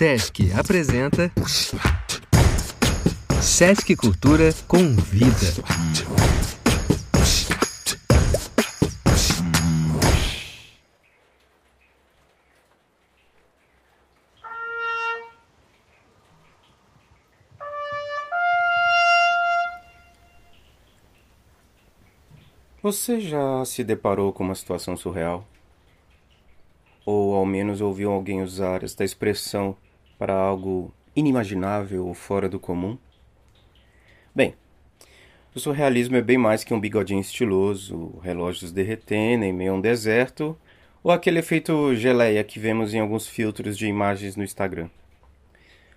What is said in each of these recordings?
Sesc apresenta Sesc Cultura convida. Você já se deparou com uma situação surreal? Ou ao menos ouviu alguém usar esta expressão para algo inimaginável ou fora do comum? Bem, o surrealismo é bem mais que um bigodinho estiloso, relógios derretendo em meio a um deserto, ou aquele efeito geleia que vemos em alguns filtros de imagens no Instagram.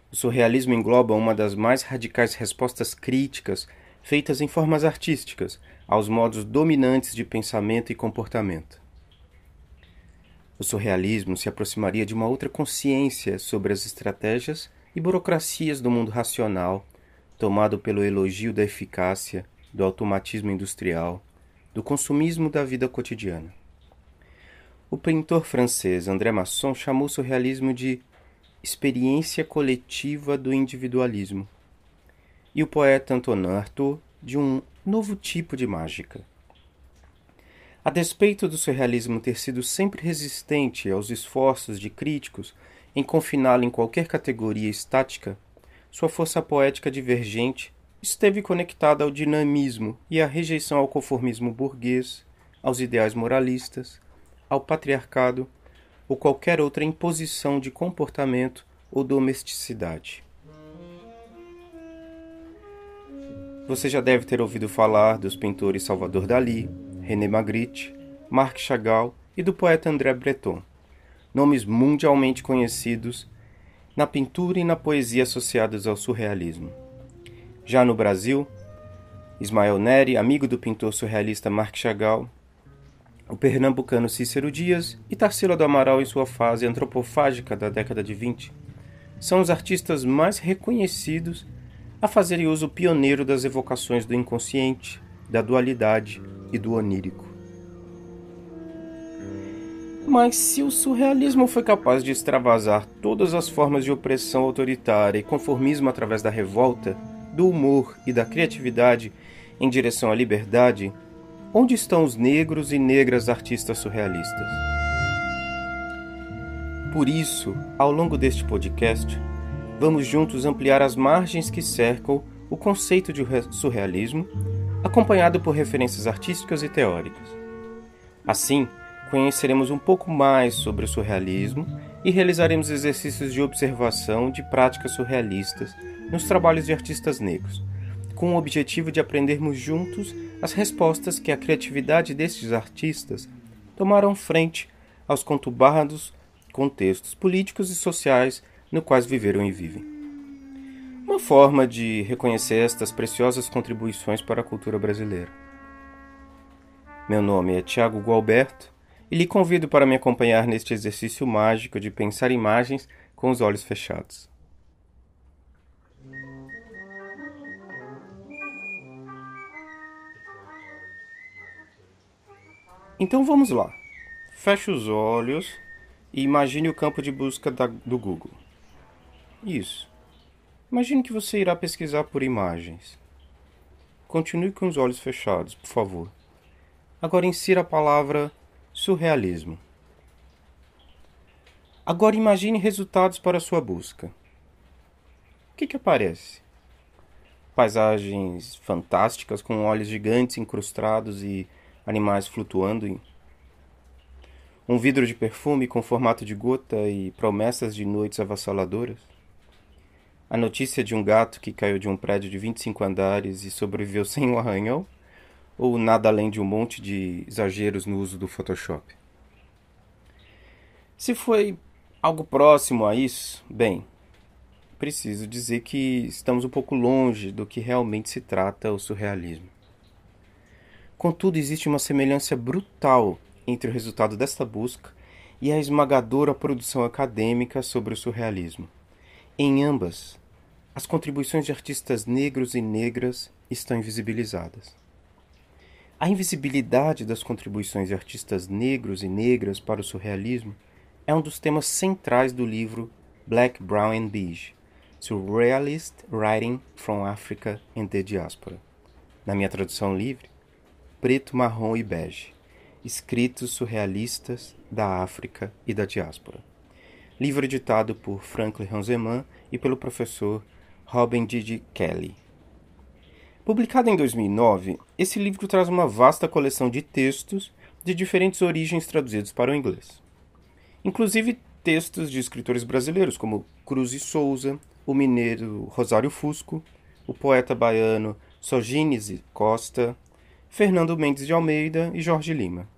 O surrealismo engloba uma das mais radicais respostas críticas feitas em formas artísticas aos modos dominantes de pensamento e comportamento. O surrealismo se aproximaria de uma outra consciência sobre as estratégias e burocracias do mundo racional, tomado pelo elogio da eficácia, do automatismo industrial, do consumismo da vida cotidiana. O pintor francês André Masson chamou o surrealismo de experiência coletiva do individualismo, e o poeta Antonin Artaud de um novo tipo de mágica. A despeito do surrealismo ter sido sempre resistente aos esforços de críticos em confiná-lo em qualquer categoria estática, sua força poética divergente esteve conectada ao dinamismo e à rejeição ao conformismo burguês, aos ideais moralistas, ao patriarcado ou qualquer outra imposição de comportamento ou domesticidade. Você já deve ter ouvido falar dos pintores Salvador Dalí, René Magritte, Marc Chagall e do poeta André Breton, nomes mundialmente conhecidos na pintura e na poesia associados ao surrealismo. Já no Brasil, Ismael Neri, amigo do pintor surrealista Marc Chagall, o pernambucano Cícero Dias e Tarsila do Amaral em sua fase antropofágica da década de 20, são os artistas mais reconhecidos a fazerem uso pioneiro das evocações do inconsciente, da dualidade e do onírico. Mas se o surrealismo foi capaz de extravasar todas as formas de opressão autoritária e conformismo através da revolta, do humor e da criatividade em direção à liberdade, onde estão os negros e negras artistas surrealistas? Por isso, ao longo deste podcast, vamos juntos ampliar as margens que cercam o conceito de surrealismo, acompanhado por referências artísticas e teóricas. Assim, conheceremos um pouco mais sobre o surrealismo e realizaremos exercícios de observação de práticas surrealistas nos trabalhos de artistas negros, com o objetivo de aprendermos juntos as respostas que a criatividade destes artistas tomaram frente aos conturbados contextos políticos e sociais no quais viveram e vivem. Uma forma de reconhecer estas preciosas contribuições para a cultura brasileira. Meu nome é Tiago Gualberto e lhe convido para me acompanhar neste exercício mágico de pensar imagens com os olhos fechados. Então vamos lá. Feche os olhos e imagine o campo de busca da, do Google. Isso. Imagine que você irá pesquisar por imagens. Continue com os olhos fechados, por favor. Agora insira a palavra surrealismo. Agora imagine resultados para sua busca. O que, que aparece? Paisagens fantásticas com olhos gigantes incrustados e animais flutuando. Em... Um vidro de perfume com formato de gota e promessas de noites avassaladoras. A notícia de um gato que caiu de um prédio de 25 andares e sobreviveu sem um arranhão? Ou nada além de um monte de exageros no uso do Photoshop? Se foi algo próximo a isso, bem, preciso dizer que estamos um pouco longe do que realmente se trata o surrealismo. Contudo, existe uma semelhança brutal entre o resultado desta busca e a esmagadora produção acadêmica sobre o surrealismo. Em ambas, as contribuições de artistas negros e negras estão invisibilizadas. A invisibilidade das contribuições de artistas negros e negras para o surrealismo é um dos temas centrais do livro Black, Brown and Beige, Surrealist Writing from Africa and the Diaspora. Na minha tradução livre, Preto, Marrom e Bege, Escritos Surrealistas da África e da Diáspora. Livro editado por Franklin Hanzeman e pelo professor Robin Didi Kelly. Publicado em 2009, esse livro traz uma vasta coleção de textos de diferentes origens traduzidos para o inglês. Inclusive textos de escritores brasileiros como Cruz e Souza, o mineiro Rosário Fusco, o poeta baiano Sogines Costa, Fernando Mendes de Almeida e Jorge Lima.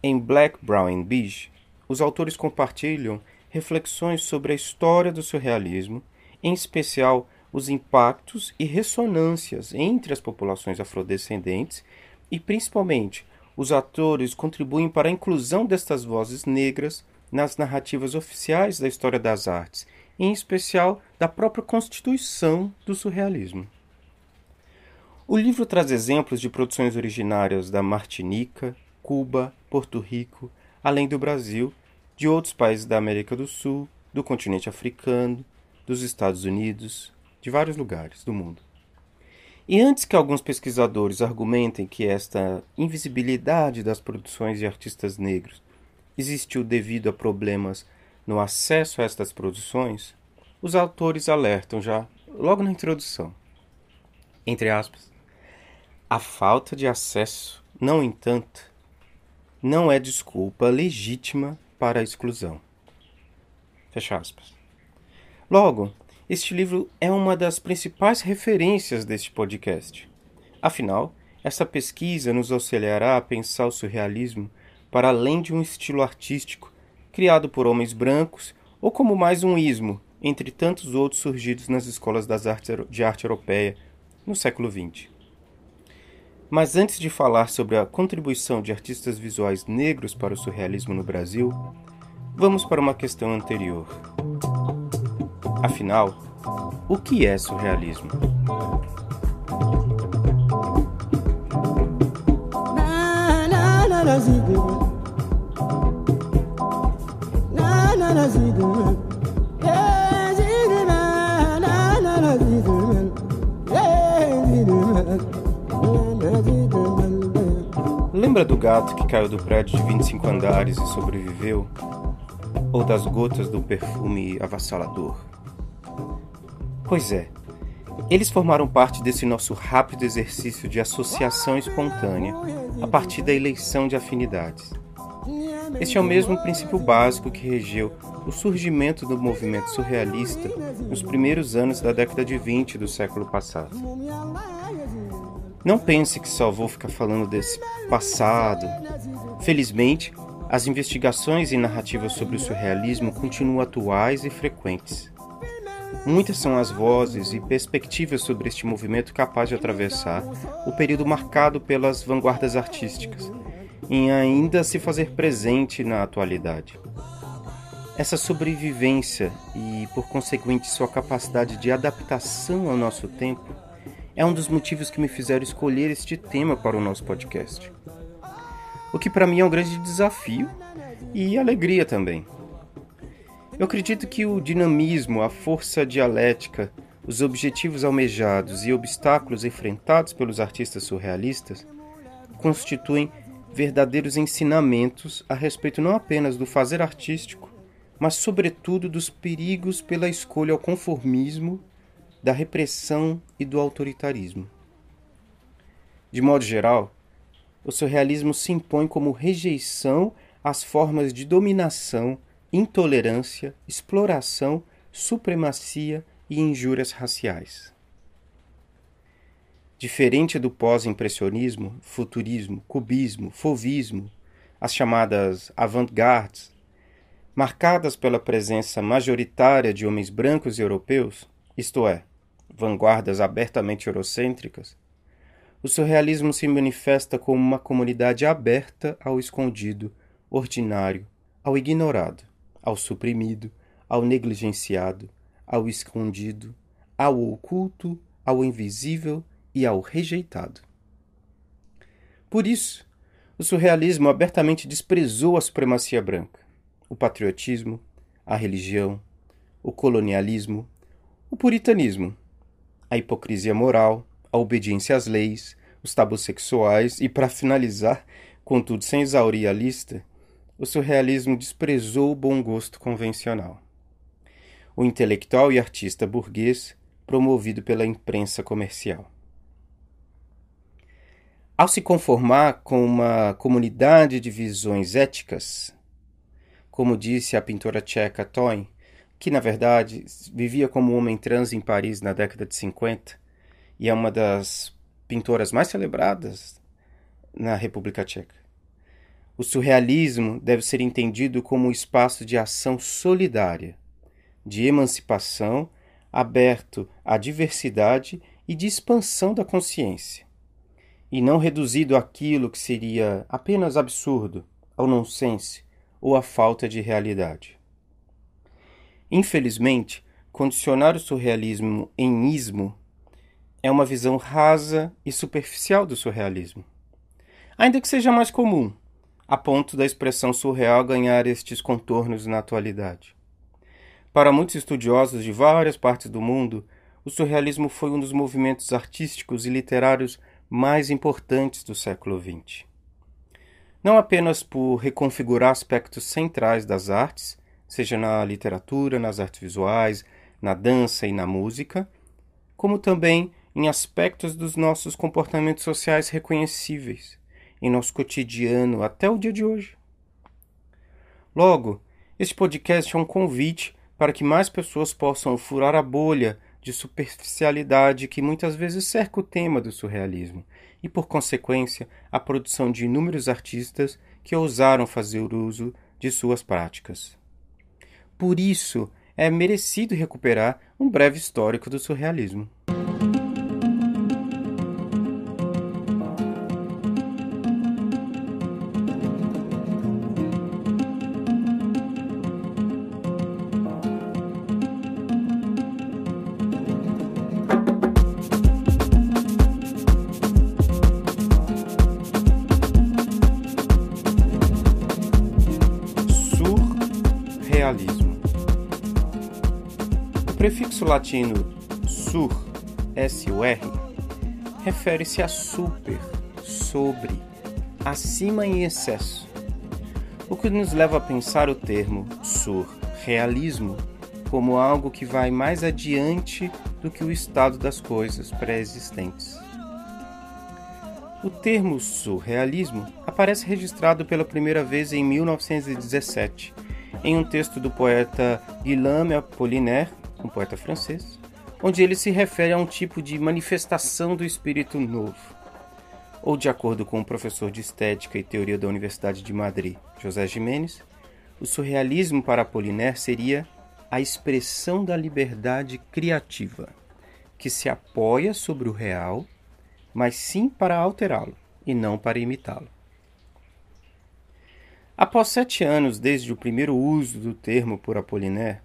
Em Black, Brown and Beige, os autores compartilham reflexões sobre a história do surrealismo, em especial os impactos e ressonâncias entre as populações afrodescendentes e, principalmente, os atores contribuem para a inclusão destas vozes negras nas narrativas oficiais da história das artes, em especial da própria constituição do surrealismo. O livro traz exemplos de produções originárias da Martinica, Cuba, Porto Rico, além do Brasil, de outros países da América do Sul, do continente africano, dos Estados Unidos, de vários lugares do mundo. E antes que alguns pesquisadores argumentem que esta invisibilidade das produções de artistas negros existiu devido a problemas no acesso a estas produções, os autores alertam já logo na introdução. Entre aspas, a falta de acesso, não entanto, não é desculpa legítima para a exclusão. Fecha aspas. Logo, este livro é uma das principais referências deste podcast. Afinal, essa pesquisa nos auxiliará a pensar o surrealismo para além de um estilo artístico criado por homens brancos ou como mais um ismo entre tantos outros surgidos nas escolas das artes de arte europeia no século XX. Mas antes de falar sobre a contribuição de artistas visuais negros para o surrealismo no Brasil, vamos para uma questão anterior. Afinal, o que é surrealismo? Lembra do gato que caiu do prédio de 25 andares e sobreviveu? Ou das gotas do perfume avassalador? Pois é, eles formaram parte desse nosso rápido exercício de associação espontânea a partir da eleição de afinidades. Este é o mesmo princípio básico que regeu o surgimento do movimento surrealista nos primeiros anos da década de 20 do século passado. Não pense que só vou ficar falando desse passado. Felizmente, as investigações e narrativas sobre o surrealismo continuam atuais e frequentes. Muitas são as vozes e perspectivas sobre este movimento capaz de atravessar o período marcado pelas vanguardas artísticas e ainda se fazer presente na atualidade. Essa sobrevivência e, por conseguinte, sua capacidade de adaptação ao nosso tempo é um dos motivos que me fizeram escolher este tema para o nosso podcast. O que para mim é um grande desafio e alegria também. Eu acredito que o dinamismo, a força dialética, os objetivos almejados e obstáculos enfrentados pelos artistas surrealistas constituem verdadeiros ensinamentos a respeito não apenas do fazer artístico, mas, sobretudo, dos perigos pela escolha ao conformismo, da repressão e do autoritarismo. De modo geral, o surrealismo se impõe como rejeição às formas de dominação intolerância, exploração, supremacia e injúrias raciais. Diferente do pós-impressionismo, futurismo, cubismo, fovismo, as chamadas avant-gardes, marcadas pela presença majoritária de homens brancos e europeus, isto é, vanguardas abertamente eurocêntricas, o surrealismo se manifesta como uma comunidade aberta ao escondido, ordinário, ao ignorado ao suprimido, ao negligenciado, ao escondido, ao oculto, ao invisível e ao rejeitado. Por isso, o surrealismo abertamente desprezou a supremacia branca, o patriotismo, a religião, o colonialismo, o puritanismo, a hipocrisia moral, a obediência às leis, os tabus sexuais e, para finalizar, contudo sem exaurir a lista, o surrealismo desprezou o bom gosto convencional. O intelectual e artista burguês, promovido pela imprensa comercial. Ao se conformar com uma comunidade de visões éticas, como disse a pintora tcheca Toyn, que na verdade vivia como homem trans em Paris na década de 50 e é uma das pintoras mais celebradas na República Tcheca. O surrealismo deve ser entendido como um espaço de ação solidária, de emancipação, aberto à diversidade e de expansão da consciência, e não reduzido àquilo que seria apenas absurdo, ao nonsense ou à falta de realidade. Infelizmente, condicionar o surrealismo em ismo é uma visão rasa e superficial do surrealismo. Ainda que seja mais comum, a ponto da expressão surreal ganhar estes contornos na atualidade. Para muitos estudiosos de várias partes do mundo, o surrealismo foi um dos movimentos artísticos e literários mais importantes do século XX. Não apenas por reconfigurar aspectos centrais das artes, seja na literatura, nas artes visuais, na dança e na música, como também em aspectos dos nossos comportamentos sociais reconhecíveis, em nosso cotidiano até o dia de hoje. Logo, este podcast é um convite para que mais pessoas possam furar a bolha de superficialidade que muitas vezes cerca o tema do surrealismo e, por consequência, a produção de inúmeros artistas que ousaram fazer uso de suas práticas. Por isso, é merecido recuperar um breve histórico do surrealismo. Latino sur, S-U-R, refere-se a super, sobre, acima em excesso, o que nos leva a pensar o termo surrealismo como algo que vai mais adiante do que o estado das coisas pré-existentes. O termo surrealismo aparece registrado pela primeira vez em 1917, em um texto do poeta Guillaume Apollinaire um poeta francês, onde ele se refere a um tipo de manifestação do espírito novo. Ou, de acordo com o professor de Estética e Teoria da Universidade de Madrid, José Jiménez, o surrealismo para Apollinaire seria a expressão da liberdade criativa, que se apoia sobre o real, mas sim para alterá-lo e não para imitá-lo. Após sete anos desde o primeiro uso do termo por Apollinaire,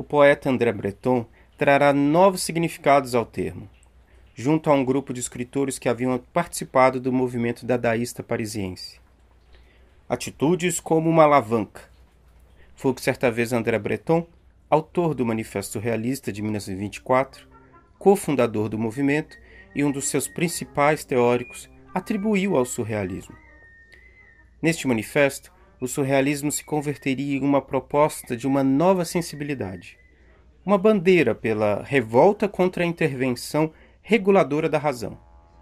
o poeta André Breton trará novos significados ao termo, junto a um grupo de escritores que haviam participado do movimento dadaísta parisiense. Atitudes como uma alavanca. Foi o que certa vez André Breton, autor do Manifesto Realista de 1924, cofundador do movimento e um dos seus principais teóricos, atribuiu ao surrealismo. Neste manifesto, o surrealismo se converteria em uma proposta de uma nova sensibilidade, uma bandeira pela revolta contra a intervenção reguladora da razão,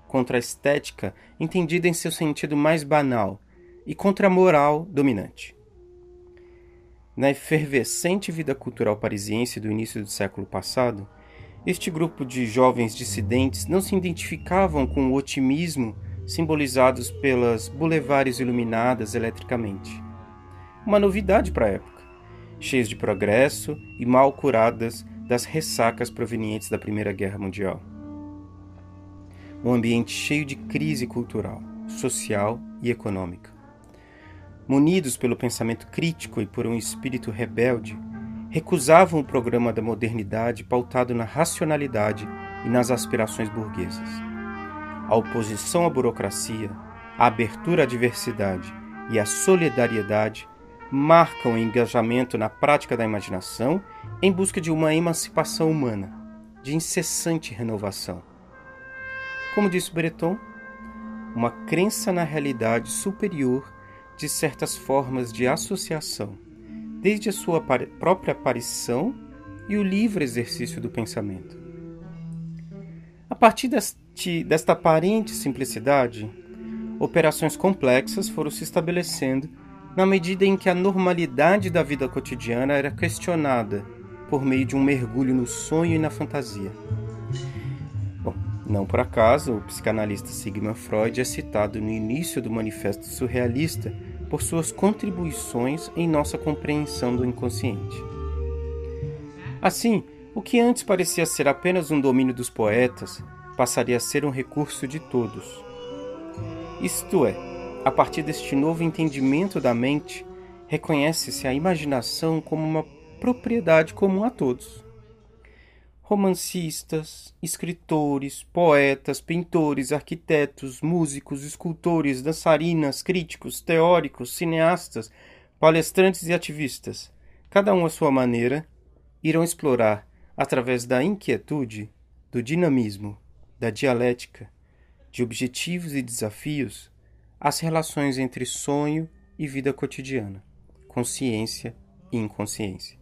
contra a estética entendida em seu sentido mais banal e contra a moral dominante. Na efervescente vida cultural parisiense do início do século passado, este grupo de jovens dissidentes não se identificavam com o otimismo simbolizados pelas boulevares iluminadas eletricamente uma novidade para a época, cheias de progresso e mal curadas das ressacas provenientes da Primeira Guerra Mundial. Um ambiente cheio de crise cultural, social e econômica. Munidos pelo pensamento crítico e por um espírito rebelde, recusavam o programa da modernidade pautado na racionalidade e nas aspirações burguesas. A oposição à burocracia, a abertura à diversidade e à solidariedade marcam o engajamento na prática da imaginação em busca de uma emancipação humana, de incessante renovação. Como disse Breton, uma crença na realidade superior de certas formas de associação, desde a sua própria aparição e o livre exercício do pensamento. A partir deste, desta aparente simplicidade, operações complexas foram se estabelecendo na medida em que a normalidade da vida cotidiana era questionada por meio de um mergulho no sonho e na fantasia. Bom, não por acaso, o psicanalista Sigmund Freud é citado no início do Manifesto Surrealista por suas contribuições em nossa compreensão do inconsciente. Assim, o que antes parecia ser apenas um domínio dos poetas passaria a ser um recurso de todos. Isto é, a partir deste novo entendimento da mente, reconhece-se a imaginação como uma propriedade comum a todos. Romancistas, escritores, poetas, pintores, arquitetos, músicos, escultores, dançarinas, críticos, teóricos, cineastas, palestrantes e ativistas, cada um à sua maneira, irão explorar, através da inquietude, do dinamismo, da dialética, de objetivos e desafios, as relações entre sonho e vida cotidiana, consciência e inconsciência.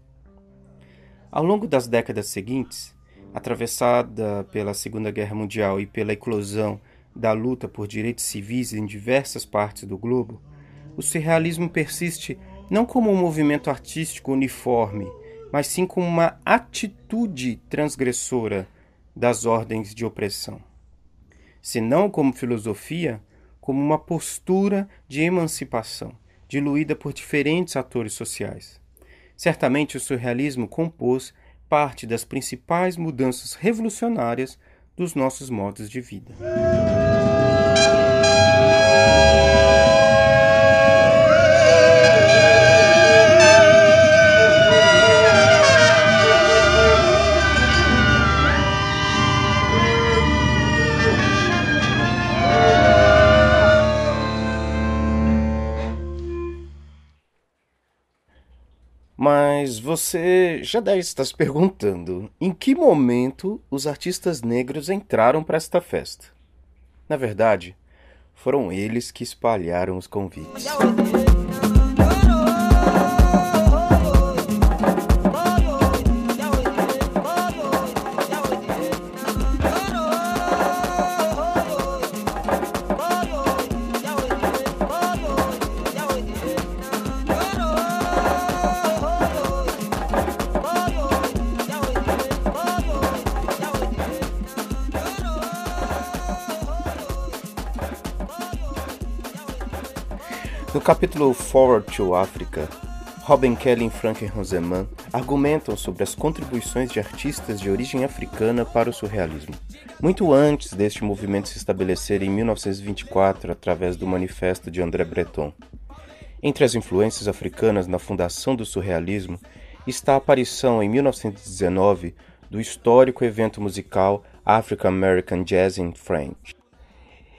Ao longo das décadas seguintes, atravessada pela Segunda Guerra Mundial e pela eclosão da luta por direitos civis em diversas partes do globo, o surrealismo persiste não como um movimento artístico uniforme, mas sim como uma atitude transgressora das ordens de opressão. Se não como filosofia, como uma postura de emancipação, diluída por diferentes atores sociais. Certamente o surrealismo compôs parte das principais mudanças revolucionárias dos nossos modos de vida. Você já deve estar se perguntando em que momento os artistas negros entraram para esta festa. Na verdade, foram eles que espalharam os convites. No capítulo Forward to Africa, Robin Kelly e Frank Roseman argumentam sobre as contribuições de artistas de origem africana para o surrealismo. Muito antes deste movimento se estabelecer em 1924 através do Manifesto de André Breton. Entre as influências africanas na fundação do surrealismo está a aparição em 1919 do histórico evento musical African American Jazz in French.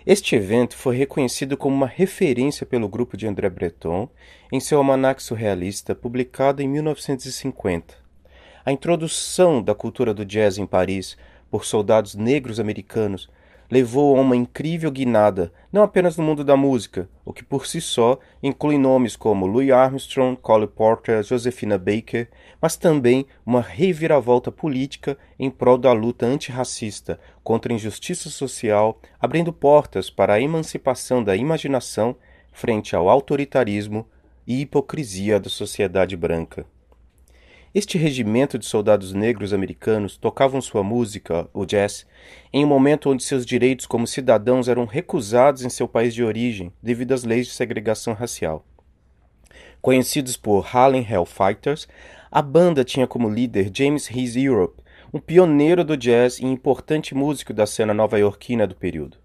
Este evento foi reconhecido como uma referência pelo grupo de André Breton em seu almanaque surrealista publicado em 1950. A introdução da cultura do jazz em Paris por soldados negros americanos levou a uma incrível guinada, não apenas no mundo da música, o que por si só inclui nomes como Louis Armstrong, Cole Porter, Josephina Baker, mas também uma reviravolta política em prol da luta antirracista contra a injustiça social, abrindo portas para a emancipação da imaginação frente ao autoritarismo e hipocrisia da sociedade branca. Este regimento de soldados negros americanos tocavam sua música, o jazz, em um momento onde seus direitos como cidadãos eram recusados em seu país de origem devido às leis de segregação racial. Conhecidos por Harlem Hellfighters, a banda tinha como líder James Hayes Europe, um pioneiro do jazz e importante músico da cena nova-iorquina do período.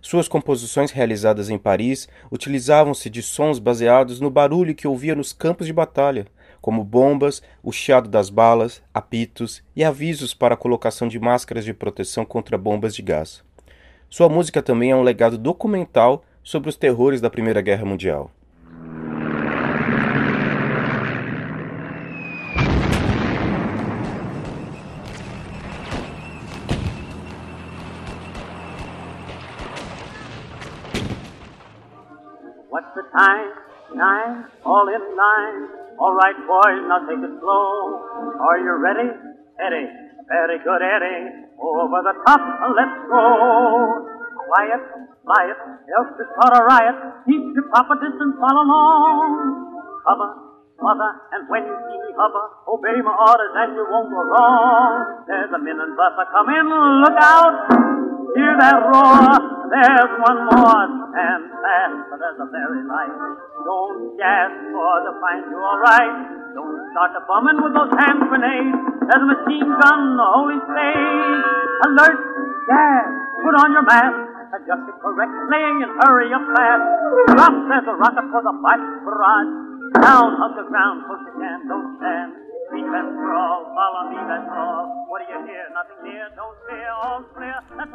Suas composições realizadas em Paris utilizavam-se de sons baseados no barulho que ouvia nos campos de batalha, como bombas, o chiado das balas, apitos e avisos para a colocação de máscaras de proteção contra bombas de gás. Sua música também é um legado documental sobre os terrores da Primeira Guerra Mundial. What's the time? Nine, all in line. All right, boys, now take it slow. Are you ready? Eddie, very good, Eddie. Over the top, let's go. Quiet, quiet, else to start a riot. Keep your proper distance, follow along. Cover, mother, and when you see me hover, obey my orders and you won't go wrong. There's a minute bus a coming, look out! Hear that roar? There's one more, stand fast, for there's a very light. Don't gasp for to find you alright. Don't start the bumming with those hand grenades. There's a machine gun, the holy stage. Alert, gas, put on your mask. Adjust it correctly and hurry up fast. Drop, there's a rocket for the black barrage. Down, hug the ground, push can, don't stand. Follow me,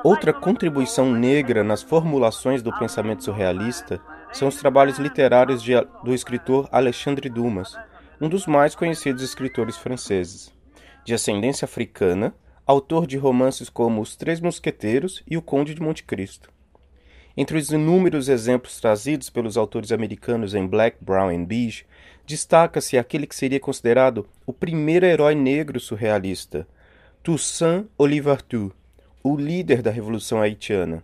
Outra contribuição negra nas formulações do pensamento surrealista são os trabalhos literários de- do escritor Alexandre Dumas, um dos mais conhecidos escritores franceses. De ascendência africana, autor de romances como Os Três Mosqueteiros e O Conde de Monte Cristo. Entre os inúmeros exemplos trazidos pelos autores americanos em Black, Brown and Beige, destaca-se aquele que seria considerado o primeiro herói negro surrealista, Toussaint Louverture, o líder da Revolução Haitiana.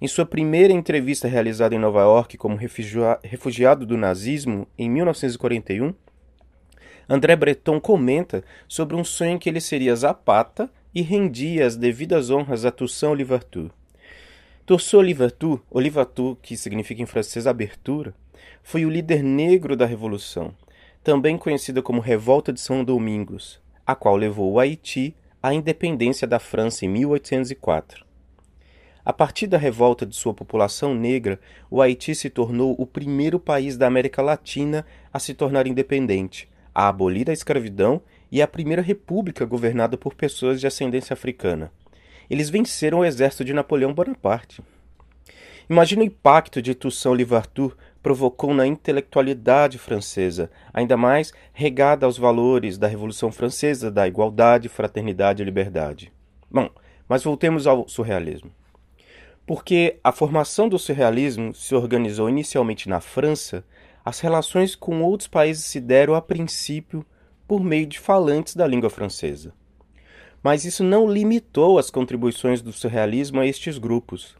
Em sua primeira entrevista realizada em Nova York como refugia- refugiado do nazismo em 1941, André Breton comenta sobre um sonho em que ele seria zapata e rendia as devidas honras a Toussaint Louverture. Toussaint Louverture, Louverture, que significa em francês abertura, foi o líder negro da Revolução, também conhecida como Revolta de São Domingos, a qual levou o Haiti à independência da França em 1804. A partir da revolta de sua população negra, o Haiti se tornou o primeiro país da América Latina a se tornar independente, a abolir a escravidão e a primeira república governada por pessoas de ascendência africana. Eles venceram o exército de Napoleão Bonaparte. Imagina o impacto de Toussaint Louverture provocou na intelectualidade francesa, ainda mais regada aos valores da Revolução Francesa, da igualdade, fraternidade e liberdade. Bom, mas voltemos ao surrealismo. Porque a formação do surrealismo se organizou inicialmente na França, as relações com outros países se deram a princípio por meio de falantes da língua francesa. Mas isso não limitou as contribuições do surrealismo a estes grupos.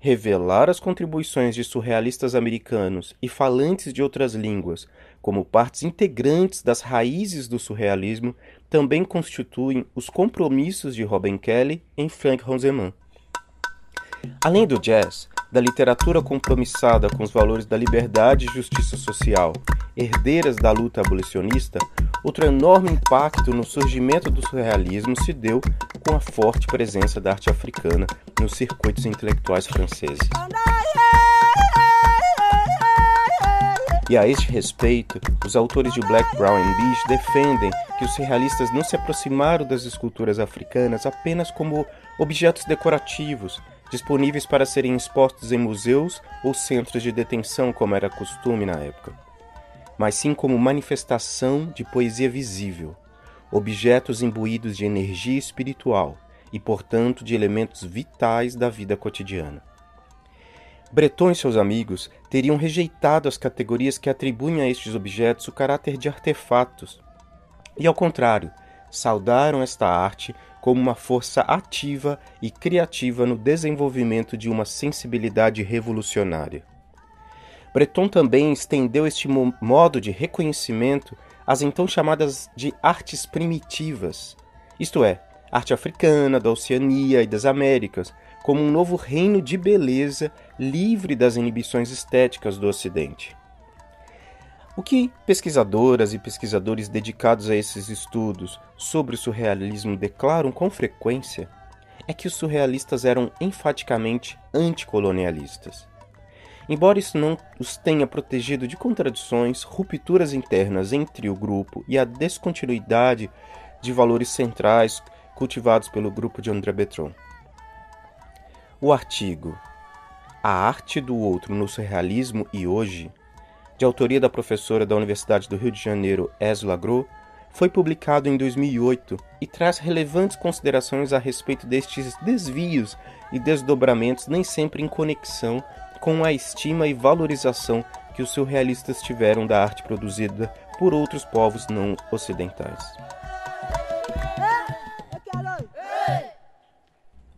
Revelar as contribuições de surrealistas americanos e falantes de outras línguas como partes integrantes das raízes do surrealismo também constituem os compromissos de Robin Kelly em Frank Roseman. Além do jazz, da literatura compromissada com os valores da liberdade e justiça social, herdeiras da luta abolicionista, outro enorme impacto no surgimento do surrealismo se deu com a forte presença da arte africana nos circuitos intelectuais franceses. E a este respeito, os autores de Black, Brown and Beige defendem que os surrealistas não se aproximaram das esculturas africanas apenas como objetos decorativos, disponíveis para serem expostos em museus ou centros de detenção, como era costume na época, mas sim como manifestação de poesia visível, objetos imbuídos de energia espiritual e, portanto, de elementos vitais da vida cotidiana. Breton e seus amigos teriam rejeitado as categorias que atribuem a estes objetos o caráter de artefatos, e, ao contrário, saudaram esta arte como uma força ativa e criativa no desenvolvimento de uma sensibilidade revolucionária. Breton também estendeu este mo- modo de reconhecimento às então chamadas de artes primitivas, isto é, arte africana, da Oceania e das Américas, como um novo reino de beleza livre das inibições estéticas do Ocidente. O que pesquisadoras e pesquisadores dedicados a esses estudos sobre o surrealismo declaram com frequência é que os surrealistas eram enfaticamente anticolonialistas. Embora isso não os tenha protegido de contradições, rupturas internas entre o grupo e a descontinuidade de valores centrais cultivados pelo grupo de André Breton. O artigo A Arte do Outro no Surrealismo e Hoje, de autoria da professora da Universidade do Rio de Janeiro, Esla Gros, foi publicado em 2008 e traz relevantes considerações a respeito destes desvios e desdobramentos nem sempre em conexão com a estima e valorização que os surrealistas tiveram da arte produzida por outros povos não ocidentais.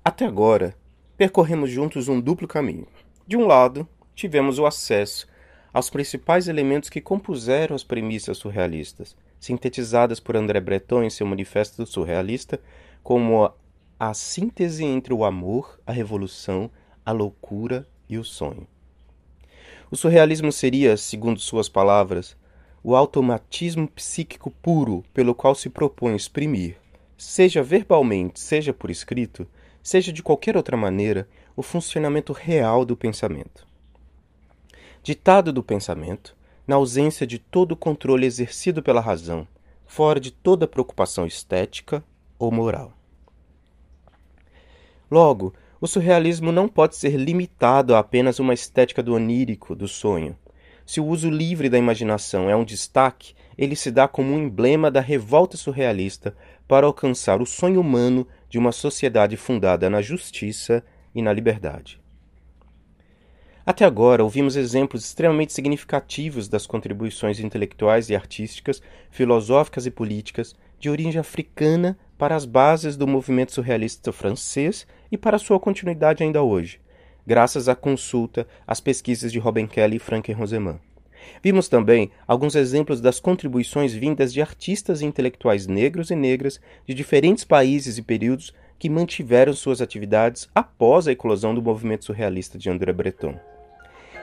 Até agora, percorremos juntos um duplo caminho. De um lado, tivemos o acesso aos principais elementos que compuseram as premissas surrealistas, sintetizadas por André Breton em seu Manifesto Surrealista, como a, a síntese entre o amor, a revolução, a loucura e o sonho. O surrealismo seria, segundo suas palavras, o automatismo psíquico puro pelo qual se propõe exprimir, seja verbalmente, seja por escrito, seja de qualquer outra maneira, o funcionamento real do pensamento ditado do pensamento, na ausência de todo controle exercido pela razão, fora de toda preocupação estética ou moral. Logo, o surrealismo não pode ser limitado a apenas uma estética do onírico, do sonho. Se o uso livre da imaginação é um destaque, ele se dá como um emblema da revolta surrealista para alcançar o sonho humano de uma sociedade fundada na justiça e na liberdade. Até agora, ouvimos exemplos extremamente significativos das contribuições intelectuais e artísticas, filosóficas e políticas de origem africana para as bases do movimento surrealista francês e para sua continuidade ainda hoje, graças à consulta às pesquisas de Robin Kelly e Frank Roseman. Vimos também alguns exemplos das contribuições vindas de artistas e intelectuais negros e negras de diferentes países e períodos que mantiveram suas atividades após a eclosão do movimento surrealista de André Breton.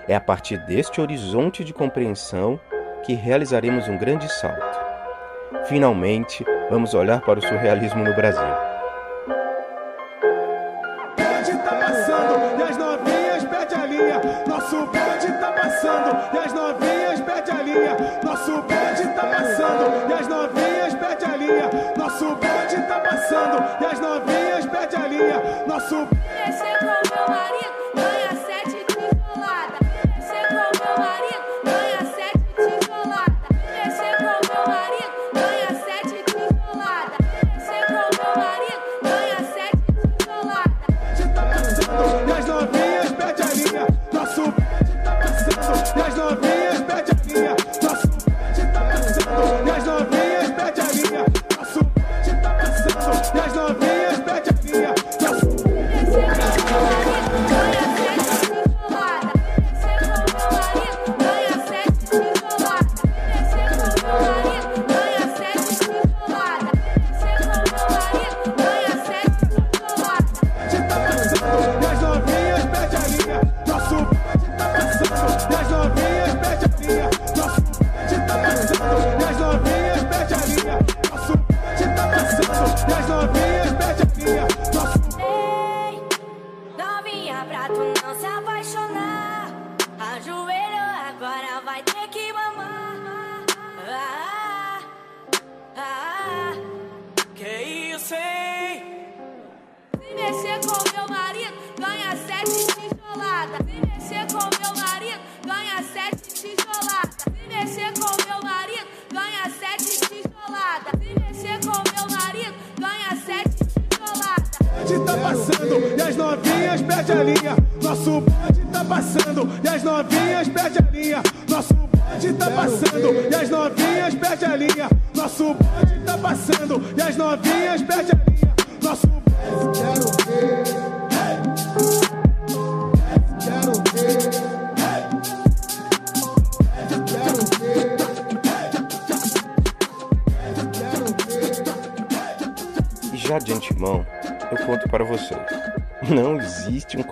É a partir deste horizonte de compreensão que realizaremos um grande salto. Finalmente, vamos olhar para o surrealismo no Brasil. Nosso bonde tá passando e as novinhas a linha. Nosso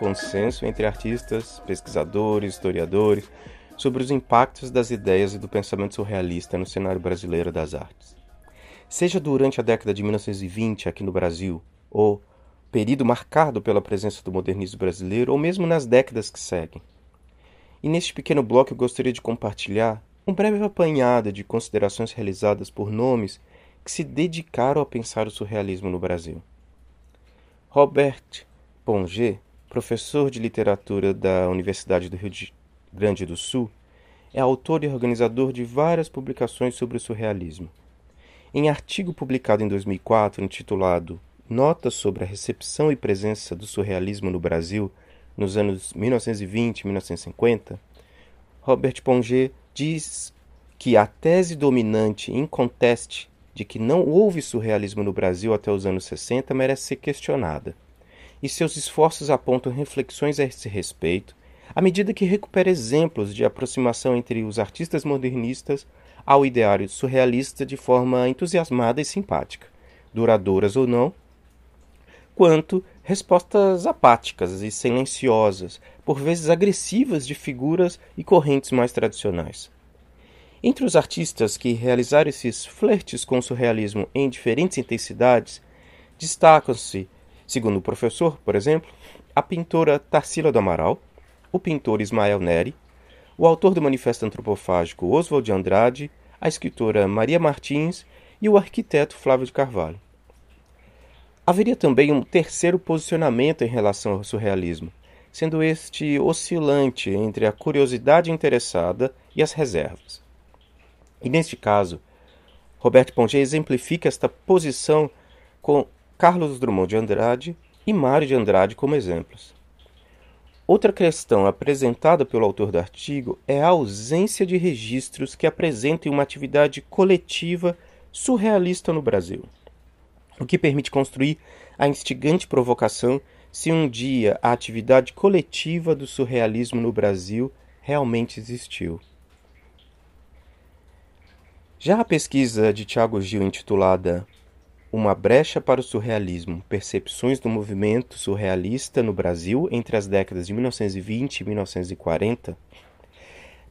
consenso entre artistas, pesquisadores, historiadores sobre os impactos das ideias e do pensamento surrealista no cenário brasileiro das artes. Seja durante a década de 1920 aqui no Brasil, ou período marcado pela presença do modernismo brasileiro, ou mesmo nas décadas que seguem. E neste pequeno bloco eu gostaria de compartilhar um breve apanhado de considerações realizadas por nomes que se dedicaram a pensar o surrealismo no Brasil. Robert Ponget, professor de literatura da Universidade do Rio de Grande do Sul, é autor e organizador de várias publicações sobre o surrealismo. Em artigo publicado em 2004, intitulado Notas sobre a recepção e presença do surrealismo no Brasil nos anos 1920 e 1950, Robert Ponget diz que a tese dominante inconteste de que não houve surrealismo no Brasil até os anos 60 merece ser questionada. E seus esforços apontam reflexões a esse respeito, à medida que recupera exemplos de aproximação entre os artistas modernistas ao ideário surrealista de forma entusiasmada e simpática, duradouras ou não, quanto respostas apáticas e silenciosas, por vezes agressivas de figuras e correntes mais tradicionais. Entre os artistas que realizaram esses flertes com o surrealismo em diferentes intensidades, destacam-se, segundo o professor, por exemplo, a pintora Tarsila do Amaral, o pintor Ismael Neri, o autor do Manifesto Antropofágico Oswald de Andrade, a escritora Maria Martins e o arquiteto Flávio de Carvalho. Haveria também um terceiro posicionamento em relação ao surrealismo, sendo este oscilante entre a curiosidade interessada e as reservas. E neste caso, Roberto Ponget exemplifica esta posição com Carlos Drummond de Andrade e Mário de Andrade como exemplos. Outra questão apresentada pelo autor do artigo é a ausência de registros que apresentem uma atividade coletiva surrealista no Brasil, o que permite construir a instigante provocação se um dia a atividade coletiva do surrealismo no Brasil realmente existiu. Já a pesquisa de Tiago Gil intitulada Uma brecha para o surrealismo: Percepções do movimento surrealista no Brasil entre as décadas de 1920 e 1940,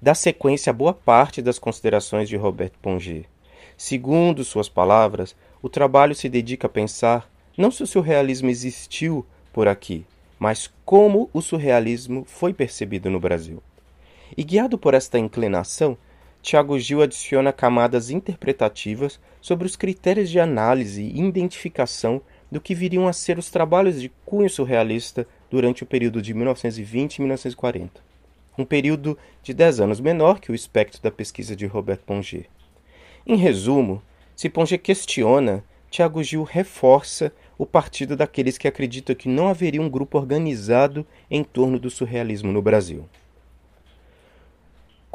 dá sequência a boa parte das considerações de Robert Ponget. Segundo suas palavras, o trabalho se dedica a pensar não se o surrealismo existiu por aqui, mas como o surrealismo foi percebido no Brasil. E guiado por esta inclinação, Tiago Gil adiciona camadas interpretativas sobre os critérios de análise e identificação do que viriam a ser os trabalhos de cunho surrealista durante o período de 1920 e 1940, um período de dez anos menor que o espectro da pesquisa de Robert Ponget. Em resumo, se Ponget questiona, Tiago Gil reforça o partido daqueles que acreditam que não haveria um grupo organizado em torno do surrealismo no Brasil.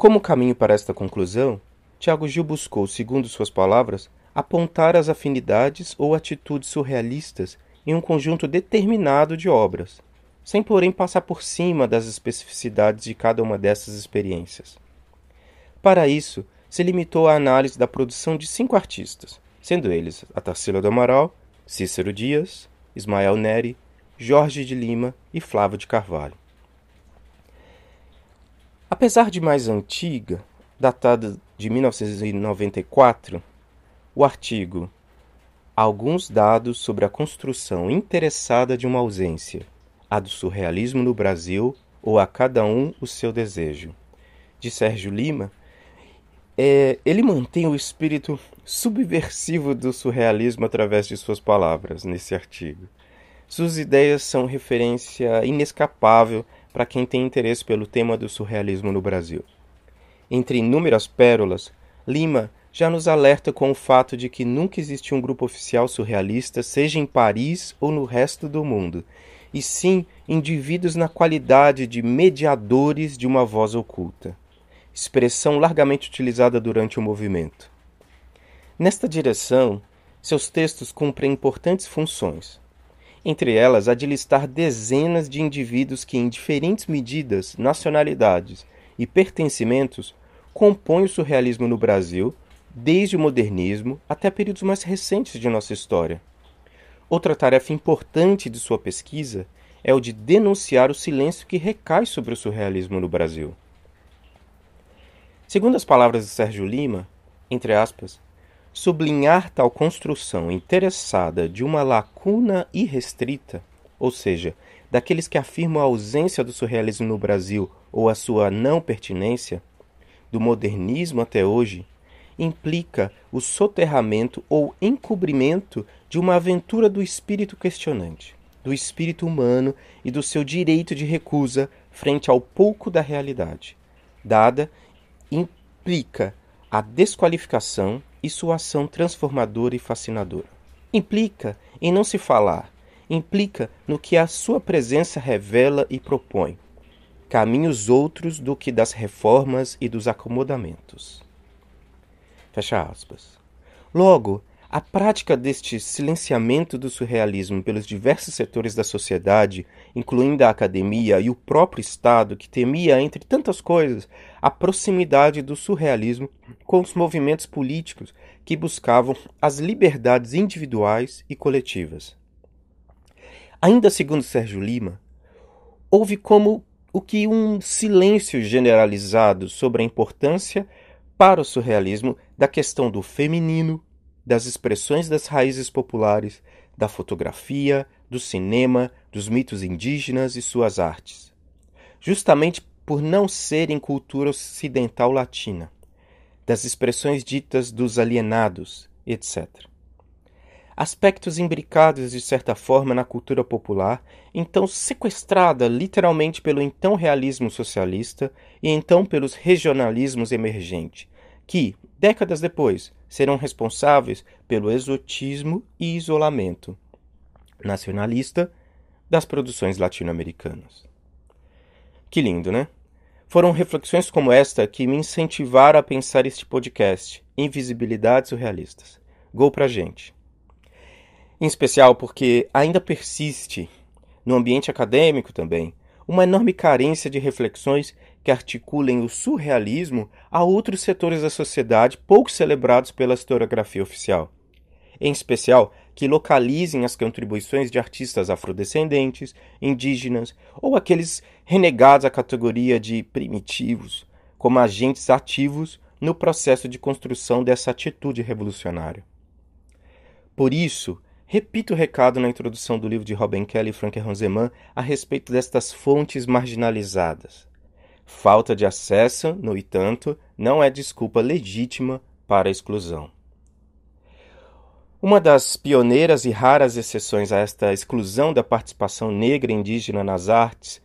Como caminho para esta conclusão, Tiago Gil buscou, segundo suas palavras, apontar as afinidades ou atitudes surrealistas em um conjunto determinado de obras, sem porém passar por cima das especificidades de cada uma dessas experiências. Para isso, se limitou à análise da produção de cinco artistas, sendo eles a Tarsila do Amaral, Cícero Dias, Ismael Neri, Jorge de Lima e Flávio de Carvalho. Apesar de mais antiga, datada de 1994, o artigo Alguns dados sobre a construção interessada de uma ausência, a do surrealismo no Brasil ou a cada um o seu desejo, de Sérgio Lima, é, ele mantém o espírito subversivo do surrealismo através de suas palavras nesse artigo. Suas ideias são referência inescapável para quem tem interesse pelo tema do surrealismo no Brasil. Entre inúmeras pérolas, Lima já nos alerta com o fato de que nunca existiu um grupo oficial surrealista, seja em Paris ou no resto do mundo, e sim indivíduos na qualidade de mediadores de uma voz oculta, expressão largamente utilizada durante o movimento. Nesta direção, seus textos cumprem importantes funções entre elas a de listar dezenas de indivíduos que, em diferentes medidas, nacionalidades e pertencimentos, compõem o surrealismo no Brasil, desde o modernismo até períodos mais recentes de nossa história. Outra tarefa importante de sua pesquisa é o de denunciar o silêncio que recai sobre o surrealismo no Brasil. Segundo as palavras de Sérgio Lima, entre aspas, sublinhar tal construção interessada de uma lacuna irrestrita, ou seja, daqueles que afirmam a ausência do surrealismo no Brasil ou a sua não pertinência, do modernismo até hoje, implica o soterramento ou encobrimento de uma aventura do espírito questionante, do espírito humano e do seu direito de recusa frente ao pouco da realidade. Dada, implica a desqualificação e sua ação transformadora e fascinadora. Implica em não se falar, implica no que a sua presença revela e propõe. caminhos outros do que das reformas e dos acomodamentos. Fecha aspas. Logo, a prática deste silenciamento do surrealismo pelos diversos setores da sociedade, incluindo a academia e o próprio Estado, que temia, entre tantas coisas, a proximidade do surrealismo com os movimentos políticos que buscavam as liberdades individuais e coletivas. Ainda segundo Sérgio Lima, houve como o que um silêncio generalizado sobre a importância para o surrealismo da questão do feminino, das expressões das raízes populares, da fotografia, do cinema, dos mitos indígenas e suas artes. Justamente por não serem cultura ocidental latina, das expressões ditas dos alienados, etc. Aspectos imbricados de certa forma na cultura popular, então sequestrada literalmente pelo então realismo socialista e então pelos regionalismos emergentes, que, décadas depois, serão responsáveis pelo exotismo e isolamento nacionalista das produções latino-americanas. Que lindo, né? Foram reflexões como esta que me incentivaram a pensar este podcast, Invisibilidades Surrealistas. Gol pra gente. Em especial porque ainda persiste, no ambiente acadêmico também, uma enorme carência de reflexões que articulem o surrealismo a outros setores da sociedade pouco celebrados pela historiografia oficial. Em especial, que localizem as contribuições de artistas afrodescendentes, indígenas ou aqueles renegados à categoria de primitivos, como agentes ativos no processo de construção dessa atitude revolucionária. Por isso, repito o recado na introdução do livro de Robin Kelly e Frank Ronzeman a respeito destas fontes marginalizadas. Falta de acesso, no entanto, não é desculpa legítima para a exclusão. Uma das pioneiras e raras exceções a esta exclusão da participação negra e indígena nas artes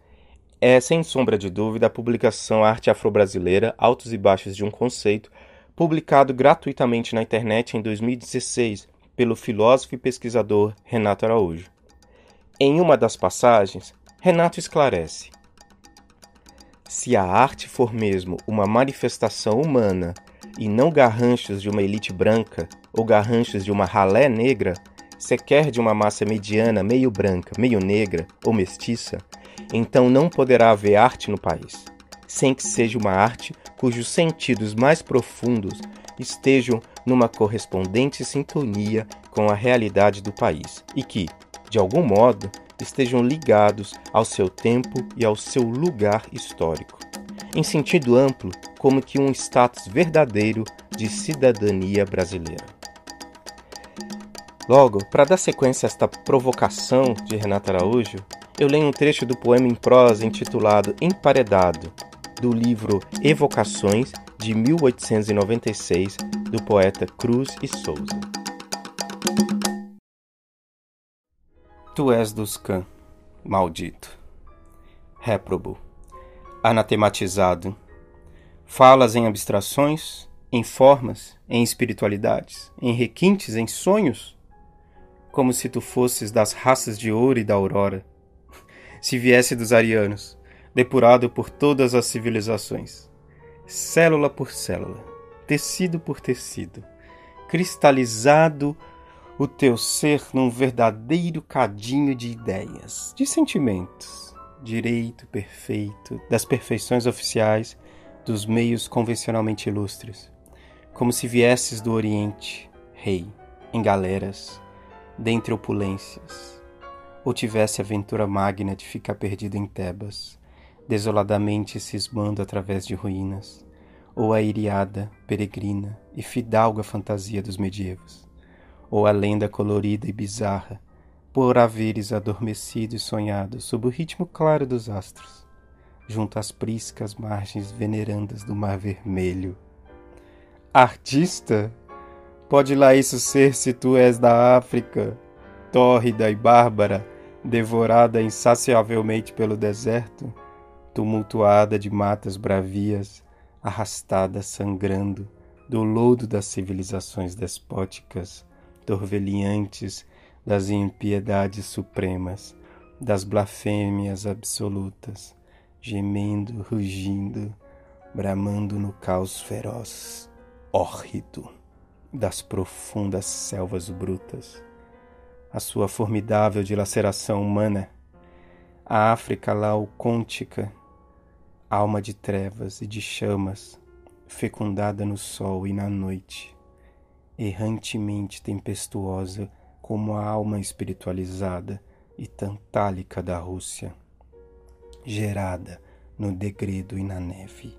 é, sem sombra de dúvida, a publicação Arte Afro-Brasileira Altos e Baixos de um Conceito, publicado gratuitamente na internet em 2016 pelo filósofo e pesquisador Renato Araújo. Em uma das passagens, Renato esclarece: se a arte for mesmo uma manifestação humana e não garranchos de uma elite branca ou garranchos de uma ralé negra, sequer de uma massa mediana meio branca, meio negra ou mestiça, então não poderá haver arte no país, sem que seja uma arte cujos sentidos mais profundos estejam numa correspondente sintonia com a realidade do país e que, de algum modo, estejam ligados ao seu tempo e ao seu lugar histórico, em sentido amplo, como que um status verdadeiro de cidadania brasileira. Logo, para dar sequência a esta provocação de Renato Araújo, eu leio um trecho do poema em prosa intitulado Emparedado, do livro Evocações, de 1896, do poeta Cruz e Souza. Tu és dos cã, maldito, réprobo, anatematizado. Falas em abstrações, em formas, em espiritualidades, em requintes, em sonhos, como se tu fosses das raças de ouro e da aurora, se viesse dos arianos, depurado por todas as civilizações, célula por célula, tecido por tecido, cristalizado o teu ser num verdadeiro cadinho de ideias, de sentimentos, direito perfeito, das perfeições oficiais, dos meios convencionalmente ilustres, como se viesses do Oriente, rei, em galeras, dentre opulências, ou tivesse a aventura magna de ficar perdido em Tebas, desoladamente cismando através de ruínas, ou a iriada, peregrina e fidalga fantasia dos medievos ou a lenda colorida e bizarra, por haveres adormecido e sonhado sob o ritmo claro dos astros, junto às priscas margens venerandas do Mar Vermelho. Artista? Pode lá isso ser se tu és da África, tórrida e bárbara, devorada insaciavelmente pelo deserto, tumultuada de matas bravias, arrastada sangrando do lodo das civilizações despóticas, torveliantes das impiedades supremas, das blasfêmias absolutas, gemendo, rugindo, bramando no caos feroz, hórrido das profundas selvas brutas. A sua formidável dilaceração humana, a África laocôntica, alma de trevas e de chamas, fecundada no sol e na noite, errantemente tempestuosa como a alma espiritualizada e tantálica da Rússia, gerada no degredo e na neve,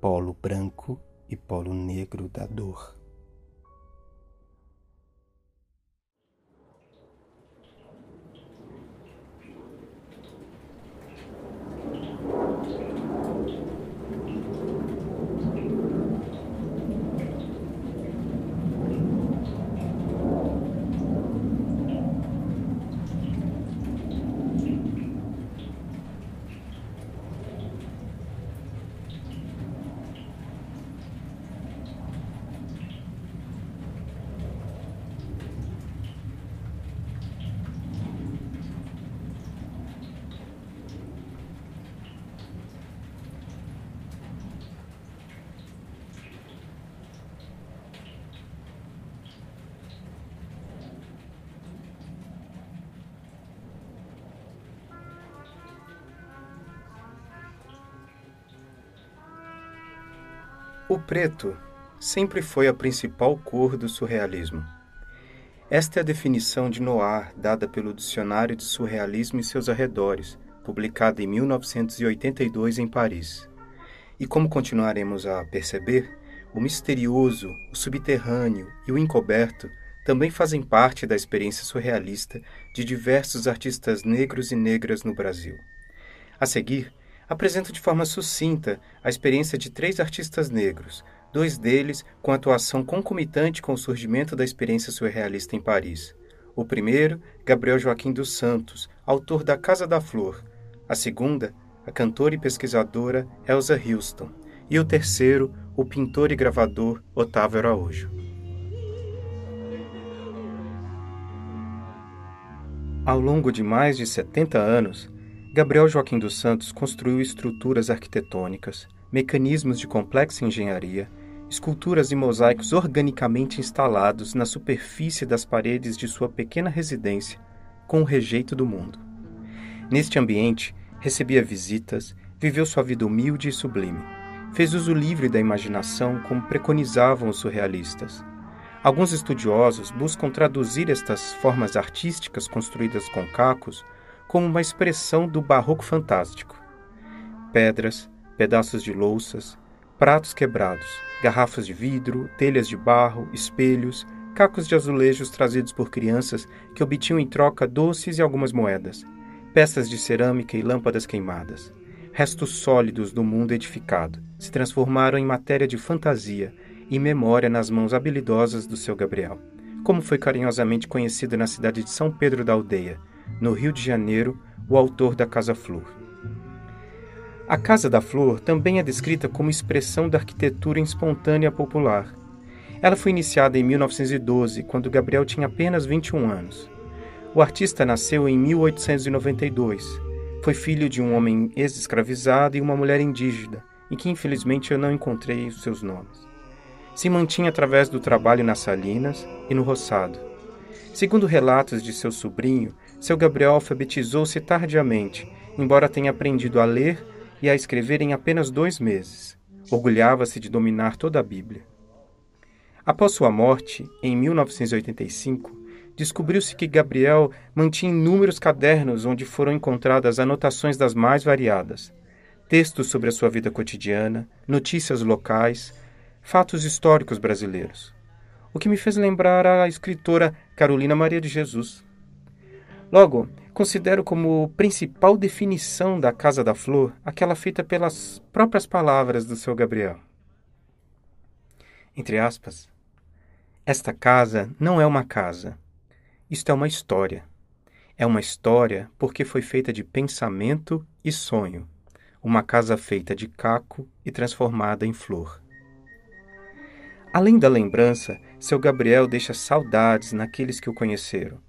polo branco e polo negro da dor. O preto sempre foi a principal cor do surrealismo. Esta é a definição de Noir dada pelo Dicionário de Surrealismo e seus arredores, publicado em 1982 em Paris. E como continuaremos a perceber, o misterioso, o subterrâneo e o encoberto também fazem parte da experiência surrealista de diversos artistas negros e negras no Brasil. A seguir, apresenta de forma sucinta a experiência de três artistas negros, dois deles com atuação concomitante com o surgimento da experiência surrealista em Paris. O primeiro, Gabriel Joaquim dos Santos, autor da Casa da Flor. A segunda, a cantora e pesquisadora Elsa Houston. E o terceiro, o pintor e gravador Otávio Araújo. Ao longo de mais de 70 anos, Gabriel Joaquim dos Santos construiu estruturas arquitetônicas, mecanismos de complexa engenharia, esculturas e mosaicos organicamente instalados na superfície das paredes de sua pequena residência, com o rejeito do mundo. Neste ambiente, recebia visitas, viveu sua vida humilde e sublime. Fez uso livre da imaginação, como preconizavam os surrealistas. Alguns estudiosos buscam traduzir estas formas artísticas construídas com cacos como uma expressão do barroco fantástico. Pedras, pedaços de louças, pratos quebrados, garrafas de vidro, telhas de barro, espelhos, cacos de azulejos trazidos por crianças que obtinham em troca doces e algumas moedas, peças de cerâmica e lâmpadas queimadas. Restos sólidos do mundo edificado se transformaram em matéria de fantasia e memória nas mãos habilidosas do seu Gabriel, como foi carinhosamente conhecido na cidade de São Pedro da Aldeia, no Rio de Janeiro, o autor da Casa Flor. A Casa da Flor também é descrita como expressão da arquitetura espontânea popular. Ela foi iniciada em 1912, quando Gabriel tinha apenas 21 anos. O artista nasceu em 1892. Foi filho de um homem ex-escravizado e uma mulher indígena, em que infelizmente eu não encontrei os seus nomes. Se mantinha através do trabalho nas salinas e no roçado. Segundo relatos de seu sobrinho, seu Gabriel alfabetizou-se tardiamente, embora tenha aprendido a ler e a escrever em apenas dois meses. Orgulhava-se de dominar toda a Bíblia. Após sua morte, em 1985, descobriu-se que Gabriel mantinha inúmeros cadernos onde foram encontradas anotações das mais variadas, textos sobre a sua vida cotidiana, notícias locais, fatos históricos brasileiros. O que me fez lembrar a escritora Carolina Maria de Jesus. Logo, considero como principal definição da Casa da Flor aquela feita pelas próprias palavras do seu Gabriel. Entre aspas, esta casa não é uma casa. Isto é uma história. É uma história porque foi feita de pensamento e sonho. Uma casa feita de caco e transformada em flor. Além da lembrança, seu Gabriel deixa saudades naqueles que o conheceram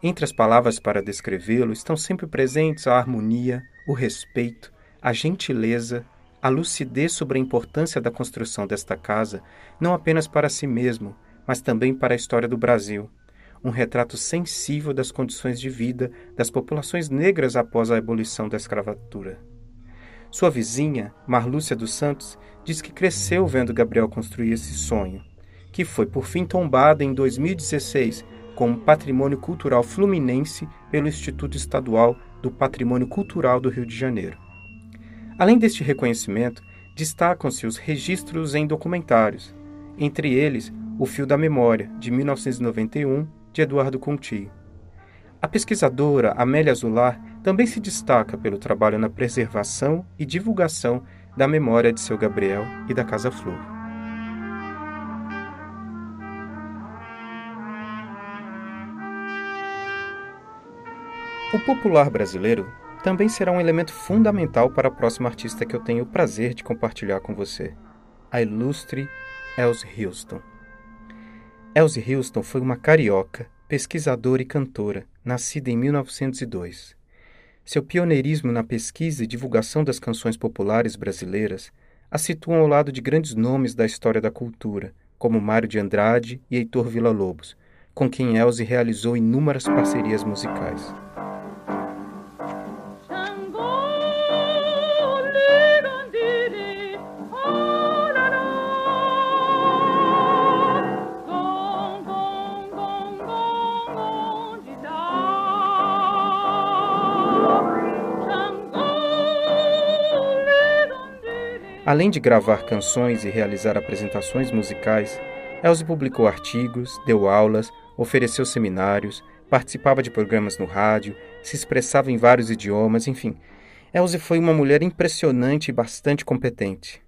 Entre as palavras para descrevê-lo estão sempre presentes a harmonia, o respeito, a gentileza, a lucidez sobre a importância da construção desta casa, não apenas para si mesmo, mas também para a história do Brasil. Um retrato sensível das condições de vida das populações negras após a abolição da escravatura. Sua vizinha, Marlúcia dos Santos, diz que cresceu vendo Gabriel construir esse sonho, que foi por fim tombado em 2016 como Patrimônio Cultural Fluminense pelo Instituto Estadual do Patrimônio Cultural do Rio de Janeiro. Além deste reconhecimento, destacam-se os registros em documentários, entre eles O Fio da Memória, de 1991, de Eduardo Conti. A pesquisadora Amélia Azular também se destaca pelo trabalho na preservação e divulgação da memória de seu Gabriel e da Casa Flor. O popular brasileiro também será um elemento fundamental para a próxima artista que eu tenho o prazer de compartilhar com você, a ilustre Elsie Houston. Elsie Houston foi uma carioca, pesquisadora e cantora, nascida em 1902. Seu pioneirismo na pesquisa e divulgação das canções populares brasileiras a situam ao lado de grandes nomes da história da cultura, como Mário de Andrade e Heitor Villa-Lobos, com quem Elze realizou inúmeras parcerias musicais. Além de gravar canções e realizar apresentações musicais, Elze publicou artigos, deu aulas, ofereceu seminários, participava de programas no rádio, se expressava em vários idiomas, enfim. Elze foi uma mulher impressionante e bastante competente.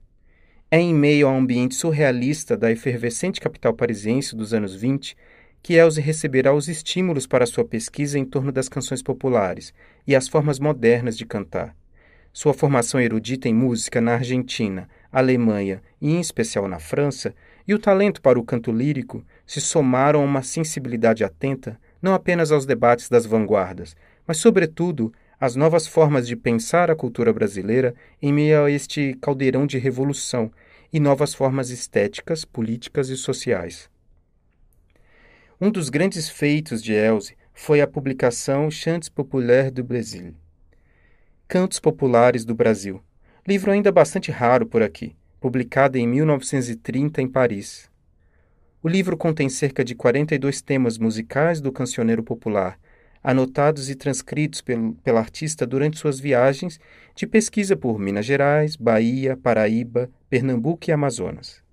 É em meio ao ambiente surrealista da efervescente capital parisiense dos anos 20 que Elze receberá os estímulos para sua pesquisa em torno das canções populares e as formas modernas de cantar. Sua formação erudita em música na Argentina, Alemanha e, em especial, na França, e o talento para o canto lírico se somaram a uma sensibilidade atenta não apenas aos debates das vanguardas, mas, sobretudo, às novas formas de pensar a cultura brasileira em meio a este caldeirão de revolução e novas formas estéticas, políticas e sociais. Um dos grandes feitos de Elze foi a publicação Chantes Populaires du Brésil, Cantos Populares do Brasil, livro ainda bastante raro por aqui, publicado em 1930 em Paris. O livro contém cerca de 42 temas musicais do cancioneiro popular, anotados e transcritos pelo, pela artista durante suas viagens de pesquisa por Minas Gerais, Bahia, Paraíba, Pernambuco e Amazonas.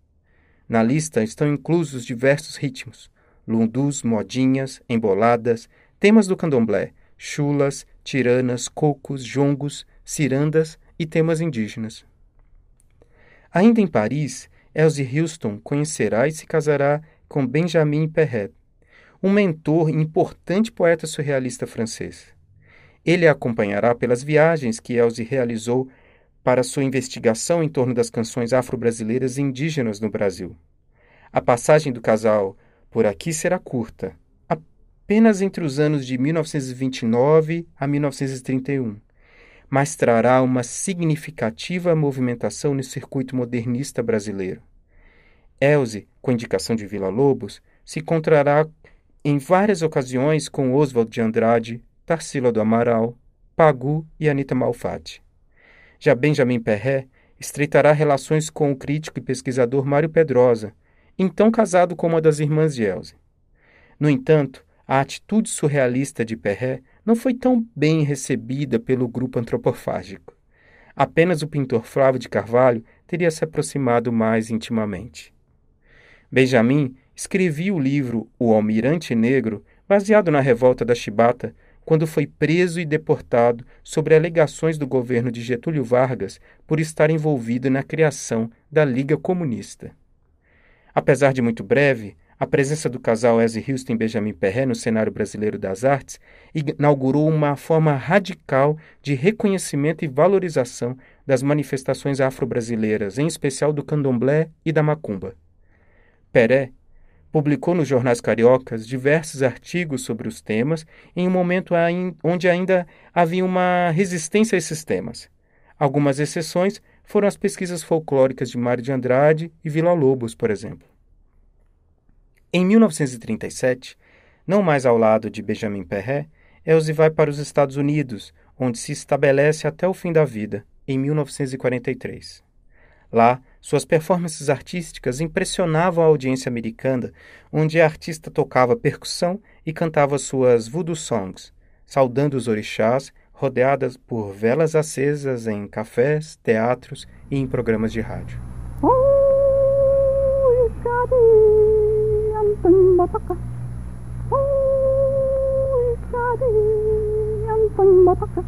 Na lista estão inclusos diversos ritmos, lundus, modinhas, emboladas, temas do candomblé, chulas, tiranas, cocos, jongos, cirandas e temas indígenas. Ainda em Paris, Elsie Houston conhecerá e se casará com Benjamin Perret, um mentor e importante poeta surrealista francês. Ele a acompanhará pelas viagens que Elsie realizou para sua investigação em torno das canções afro-brasileiras e indígenas no Brasil. A passagem do casal por aqui será curta, apenas entre os anos de 1929 a 1931, mas trará uma significativa movimentação no circuito modernista brasileiro. Elze, com indicação de Vila Lobos, se encontrará em várias ocasiões com Oswald de Andrade, Tarsila do Amaral, Pagu e Anita Malfatti. Já Benjamin Perret estreitará relações com o crítico e pesquisador Mário Pedrosa, então casado com uma das irmãs de Elze. No entanto, a atitude surrealista de Perret não foi tão bem recebida pelo grupo antropofágico. Apenas o pintor Flávio de Carvalho teria se aproximado mais intimamente. Benjamin escrevia o livro O Almirante Negro, baseado na revolta da Chibata, quando foi preso e deportado sobre alegações do governo de Getúlio Vargas por estar envolvido na criação da Liga Comunista. Apesar de muito breve, a presença do casal Ezzy Houston e Benjamin Perret no cenário brasileiro das artes inaugurou uma forma radical de reconhecimento e valorização das manifestações afro-brasileiras, em especial do candomblé e da macumba. Perret Publicou nos jornais cariocas diversos artigos sobre os temas em um momento onde ainda havia uma resistência a esses temas. Algumas exceções foram as pesquisas folclóricas de Mário de Andrade e Vila Lobos, por exemplo. Em 1937, não mais ao lado de Benjamin Perret, Elze vai para os Estados Unidos, onde se estabelece até o fim da vida, em 1943. Lá, suas performances artísticas impressionavam a audiência americana, onde a artista tocava percussão e cantava suas voodoo songs, saudando os orixás, rodeadas por velas acesas em cafés, teatros e em programas de rádio. الفنبطقة أو إكرادي الفنبطقة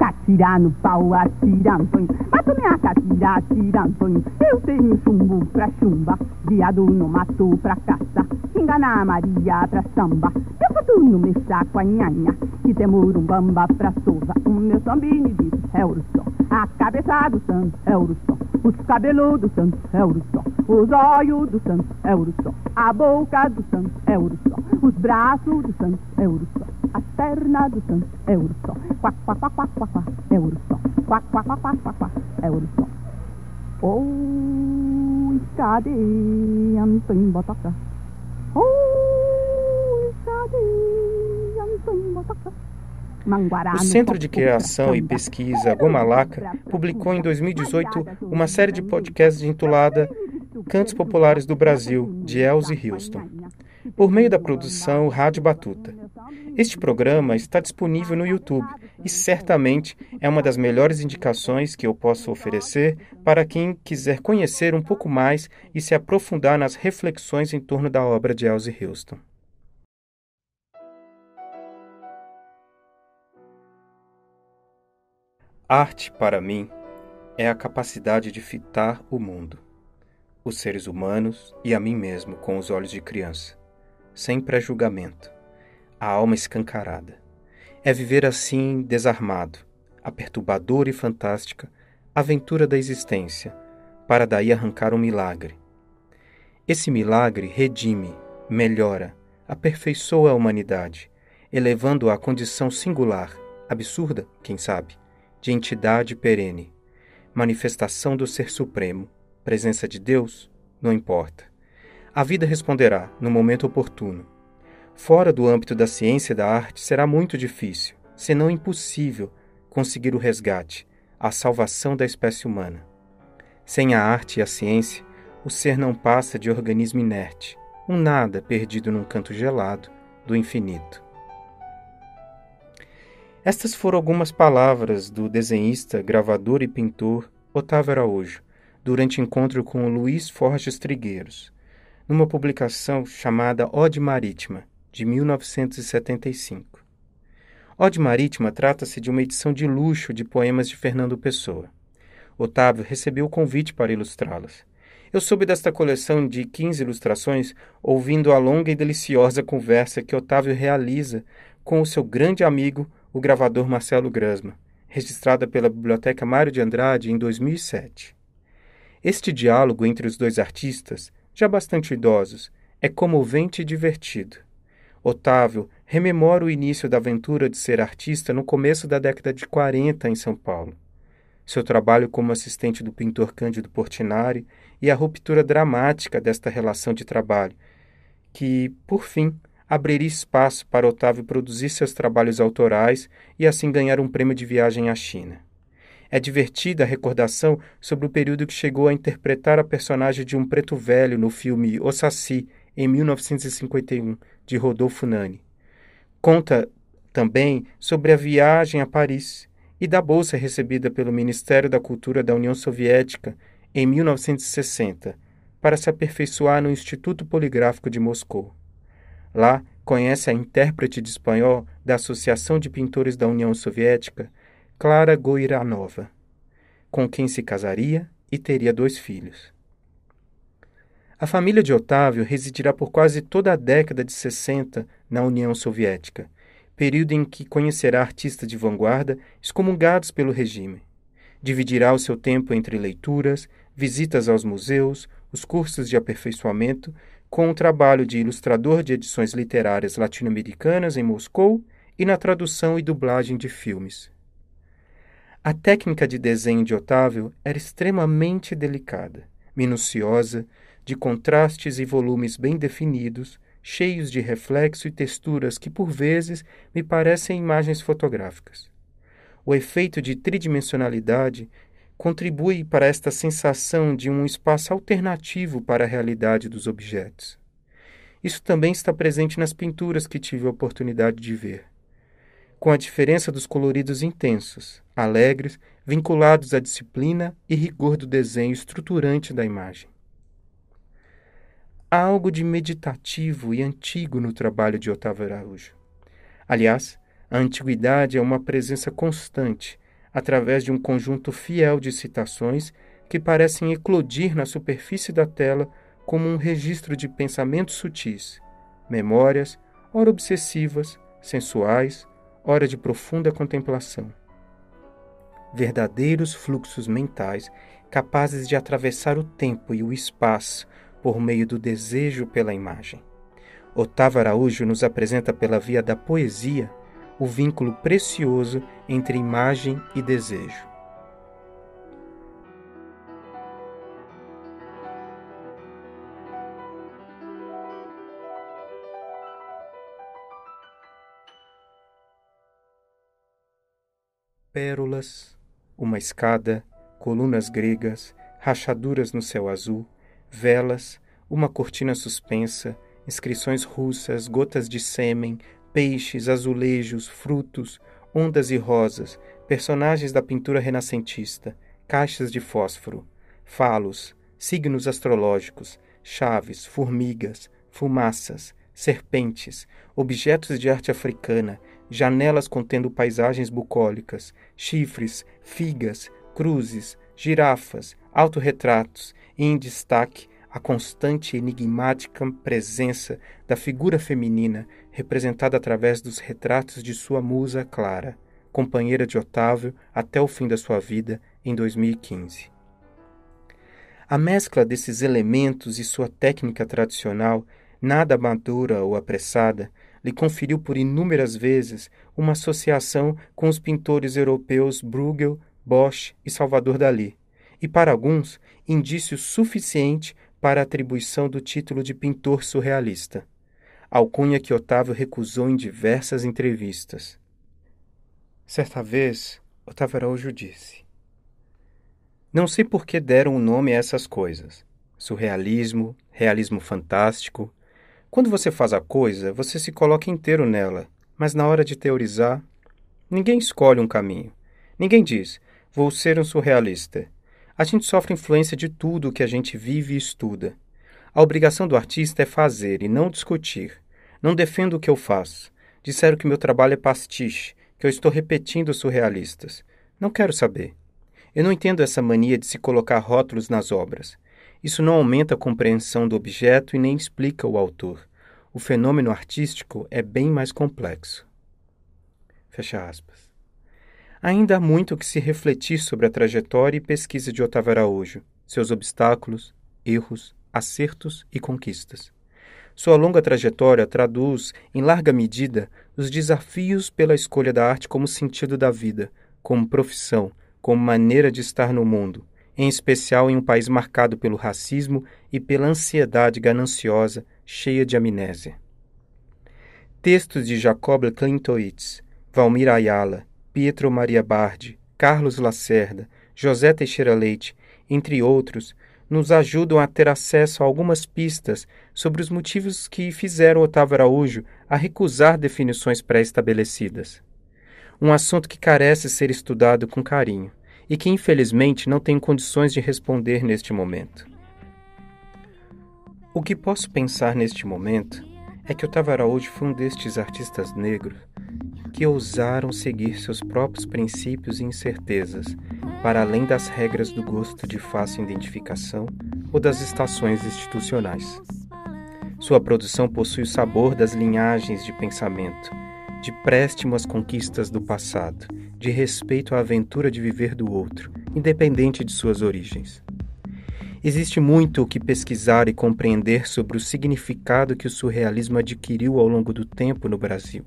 Catira no pau, atira Antônio. Mato minha catira, atira Antônio. Eu tenho chumbo pra chumba, viado no mato pra caça. Engana Maria pra samba. Eu faço no mexer com a nhanha. Que temos um bamba pra sova. O meu sambini diz é som. A cabeça do santo é som. Os cabelos do santo é som. Os olhos do santo é som. A boca do santo é som. Os braços do santo é o som. As pernas do santo é o som. Quac, quac, quac, quac, quac quá, é som. Quá, quá, quá, quá, quá, quá, é som. Oi, cadê Antônio Botoca? Oi, cadê Antônio Botoca? O Centro de Criação e Pesquisa Gomalaca publicou em 2018 uma série de podcasts intitulada Cantos Populares do Brasil, de Elze Houston, por meio da produção Rádio Batuta. Este programa está disponível no YouTube e certamente é uma das melhores indicações que eu posso oferecer para quem quiser conhecer um pouco mais e se aprofundar nas reflexões em torno da obra de Elsie Houston. Arte, para mim, é a capacidade de fitar o mundo, os seres humanos e a mim mesmo com os olhos de criança, sem pré-julgamento a alma escancarada. É viver assim desarmado, a perturbadora e fantástica aventura da existência, para daí arrancar um milagre. Esse milagre redime, melhora, aperfeiçoa a humanidade, elevando-a à condição singular, absurda, quem sabe, de entidade perene, manifestação do Ser Supremo, presença de Deus, não importa. A vida responderá no momento oportuno Fora do âmbito da ciência e da arte, será muito difícil, se não impossível, conseguir o resgate, a salvação da espécie humana. Sem a arte e a ciência, o ser não passa de organismo inerte, um nada perdido num canto gelado do infinito. Estas foram algumas palavras do desenhista, gravador e pintor Otávio Araújo, durante encontro com Luiz Forges Trigueiros, numa publicação chamada Ode Marítima, de 1975. Ode Marítima trata-se de uma edição de luxo de poemas de Fernando Pessoa. Otávio recebeu o convite para ilustrá-las. Eu soube desta coleção de 15 ilustrações ouvindo a longa e deliciosa conversa que Otávio realiza com o seu grande amigo, o gravador Marcelo Grasma, registrada pela Biblioteca Mário de Andrade em 2007. Este diálogo entre os dois artistas, já bastante idosos, é comovente e divertido. Otávio rememora o início da aventura de ser artista no começo da década de 40 em São Paulo. Seu trabalho como assistente do pintor Cândido Portinari e a ruptura dramática desta relação de trabalho, que, por fim, abriria espaço para Otávio produzir seus trabalhos autorais e assim ganhar um prêmio de viagem à China. É divertida a recordação sobre o período que chegou a interpretar a personagem de um preto velho no filme O Saci, em 1951, de Rodolfo Nani. Conta também sobre a viagem a Paris e da bolsa recebida pelo Ministério da Cultura da União Soviética em 1960 para se aperfeiçoar no Instituto Poligráfico de Moscou. Lá, conhece a intérprete de espanhol da Associação de Pintores da União Soviética, Clara Goiranova, com quem se casaria e teria dois filhos. A família de Otávio residirá por quase toda a década de 60 na União Soviética, período em que conhecerá artistas de vanguarda excomungados pelo regime. Dividirá o seu tempo entre leituras, visitas aos museus, os cursos de aperfeiçoamento, com um trabalho de ilustrador de edições literárias latino-americanas em Moscou e na tradução e dublagem de filmes. A técnica de desenho de Otávio era extremamente delicada, minuciosa, de contrastes e volumes bem definidos, cheios de reflexo e texturas que por vezes me parecem imagens fotográficas. O efeito de tridimensionalidade contribui para esta sensação de um espaço alternativo para a realidade dos objetos. Isso também está presente nas pinturas que tive a oportunidade de ver. Com a diferença dos coloridos intensos, alegres, vinculados à disciplina e rigor do desenho estruturante da imagem. Há algo de meditativo e antigo no trabalho de Otávio Araújo. Aliás, a antiguidade é uma presença constante, através de um conjunto fiel de citações que parecem eclodir na superfície da tela como um registro de pensamentos sutis, memórias, ora obsessivas, sensuais, ora de profunda contemplação. Verdadeiros fluxos mentais capazes de atravessar o tempo e o espaço por meio do desejo pela imagem. Otávio Araújo nos apresenta pela via da poesia o vínculo precioso entre imagem e desejo. Pérolas, uma escada, colunas gregas, rachaduras no céu azul, velas, uma cortina suspensa, inscrições russas, gotas de sêmen, peixes, azulejos, frutos, ondas e rosas, personagens da pintura renascentista, caixas de fósforo, falos, signos astrológicos, chaves, formigas, fumaças, serpentes, objetos de arte africana, janelas contendo paisagens bucólicas, chifres, figas, cruzes, girafas, autorretratos e, em destaque, a constante e enigmática presença da figura feminina representada através dos retratos de sua musa Clara, companheira de Otávio até o fim da sua vida em 2015. A mescla desses elementos e sua técnica tradicional, nada madura ou apressada, lhe conferiu por inúmeras vezes uma associação com os pintores europeus Bruegel, Bosch e Salvador Dalí, e para alguns, indício suficiente para a atribuição do título de pintor surrealista, alcunha que Otávio recusou em diversas entrevistas. Certa vez, Otávio Araújo disse: Não sei por que deram o um nome a essas coisas. Surrealismo, realismo fantástico. Quando você faz a coisa, você se coloca inteiro nela, mas na hora de teorizar, ninguém escolhe um caminho. Ninguém diz: Vou ser um surrealista. A gente sofre influência de tudo o que a gente vive e estuda. A obrigação do artista é fazer e não discutir. Não defendo o que eu faço. Disseram que meu trabalho é pastiche, que eu estou repetindo surrealistas. Não quero saber. Eu não entendo essa mania de se colocar rótulos nas obras. Isso não aumenta a compreensão do objeto e nem explica o autor. O fenômeno artístico é bem mais complexo. Fecha aspas. Ainda há muito que se refletir sobre a trajetória e pesquisa de Otávio Araújo, seus obstáculos, erros, acertos e conquistas. Sua longa trajetória traduz, em larga medida, os desafios pela escolha da arte como sentido da vida, como profissão, como maneira de estar no mundo, em especial em um país marcado pelo racismo e pela ansiedade gananciosa, cheia de amnésia. Textos de Jacob Klintowitz, Valmir Ayala, Pietro Maria Bardi, Carlos Lacerda, José Teixeira Leite, entre outros, nos ajudam a ter acesso a algumas pistas sobre os motivos que fizeram Otávio Araújo a recusar definições pré-estabelecidas. Um assunto que carece ser estudado com carinho e que infelizmente não tenho condições de responder neste momento. O que posso pensar neste momento é que Otávio Araújo foi um destes artistas negros que ousaram seguir seus próprios princípios e incertezas, para além das regras do gosto de fácil identificação ou das estações institucionais. Sua produção possui o sabor das linhagens de pensamento, de préstimo às conquistas do passado, de respeito à aventura de viver do outro, independente de suas origens. Existe muito o que pesquisar e compreender sobre o significado que o surrealismo adquiriu ao longo do tempo no Brasil,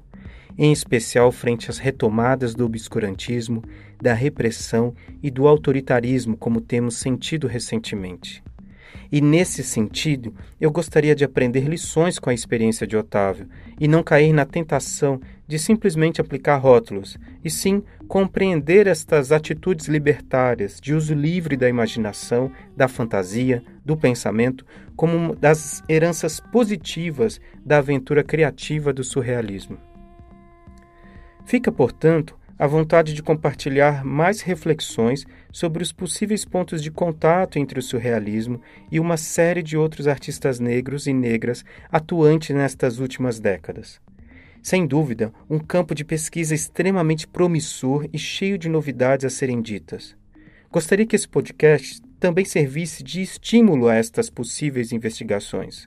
em especial frente às retomadas do obscurantismo, da repressão e do autoritarismo, como temos sentido recentemente. E nesse sentido, eu gostaria de aprender lições com a experiência de Otávio e não cair na tentação de simplesmente aplicar rótulos, e sim compreender estas atitudes libertárias de uso livre da imaginação, da fantasia, do pensamento, como das heranças positivas da aventura criativa do surrealismo. Fica, portanto, a vontade de compartilhar mais reflexões sobre os possíveis pontos de contato entre o surrealismo e uma série de outros artistas negros e negras atuantes nestas últimas décadas. Sem dúvida, um campo de pesquisa extremamente promissor e cheio de novidades a serem ditas. Gostaria que esse podcast também servisse de estímulo a estas possíveis investigações.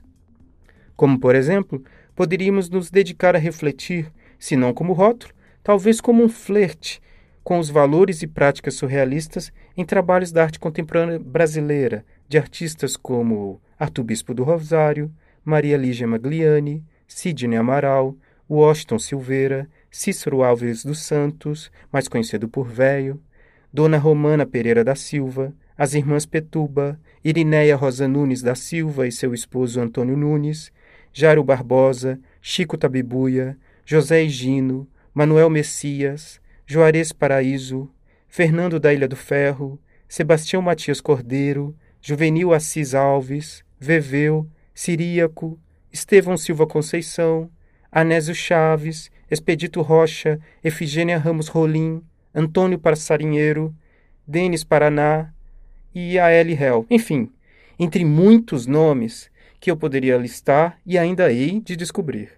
Como, por exemplo, poderíamos nos dedicar a refletir, se não como rótulo, talvez como um flerte com os valores e práticas surrealistas em trabalhos da arte contemporânea brasileira, de artistas como Arthur Bispo do Rosário, Maria Lígia Magliani, Sidney Amaral, Washington Silveira, Cícero Alves dos Santos, mais conhecido por Véio, Dona Romana Pereira da Silva, as irmãs Petuba, Irineia Rosa Nunes da Silva e seu esposo Antônio Nunes, Jairo Barbosa, Chico Tabibuia, José Higino, Manuel Messias, Juarez Paraíso, Fernando da Ilha do Ferro, Sebastião Matias Cordeiro, Juvenil Assis Alves, Veveu, Siríaco, Estevão Silva Conceição, Anésio Chaves, Expedito Rocha, Efigênia Ramos Rolim, Antônio Passarinheiro, Denis Paraná e a L. Hell. Enfim, entre muitos nomes que eu poderia listar e ainda hei de descobrir.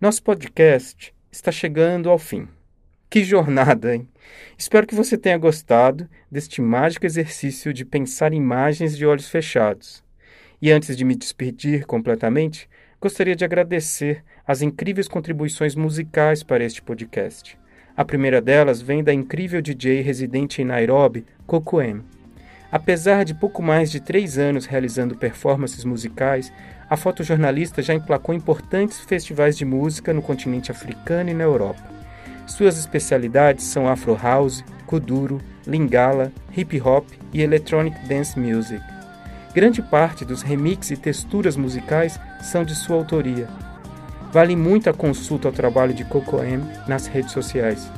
Nosso podcast está chegando ao fim. Que jornada, hein? Espero que você tenha gostado deste mágico exercício de pensar imagens de olhos fechados. E antes de me despedir completamente, gostaria de agradecer as incríveis contribuições musicais para este podcast. A primeira delas vem da incrível DJ residente em Nairobi, Coco M. Apesar de pouco mais de três anos realizando performances musicais, a fotojornalista já emplacou importantes festivais de música no continente africano e na Europa. Suas especialidades são Afro House, Kuduro, Lingala, Hip Hop e Electronic Dance Music. Grande parte dos remixes e texturas musicais são de sua autoria. Vale muito a consulta ao trabalho de Coco M nas redes sociais.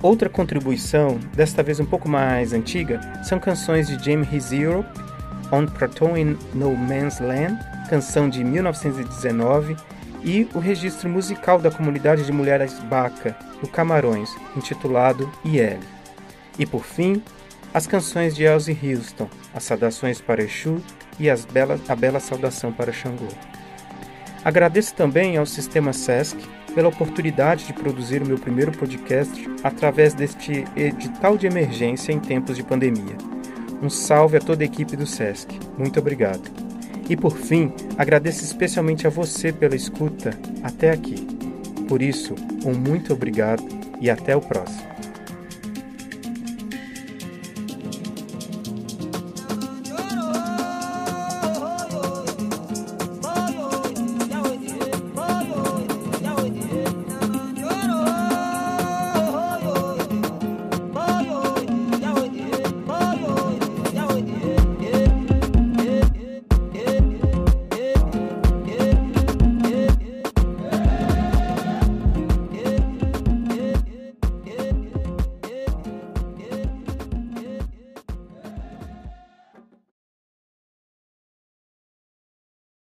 Outra contribuição, desta vez um pouco mais antiga, são canções de James His On Plateau in No Man's Land, canção de 1919, e o registro musical da comunidade de mulheres Baca, no Camarões, intitulado IL. E por fim, as canções de Elsie Houston, as saudações para Exu e as bela, a bela saudação para Xangô. Agradeço também ao Sistema SESC pela oportunidade de produzir o meu primeiro podcast através deste edital de emergência em tempos de pandemia. Um salve a toda a equipe do SESC. Muito obrigado. E por fim, agradeço especialmente a você pela escuta até aqui. Por isso, um muito obrigado e até o próximo.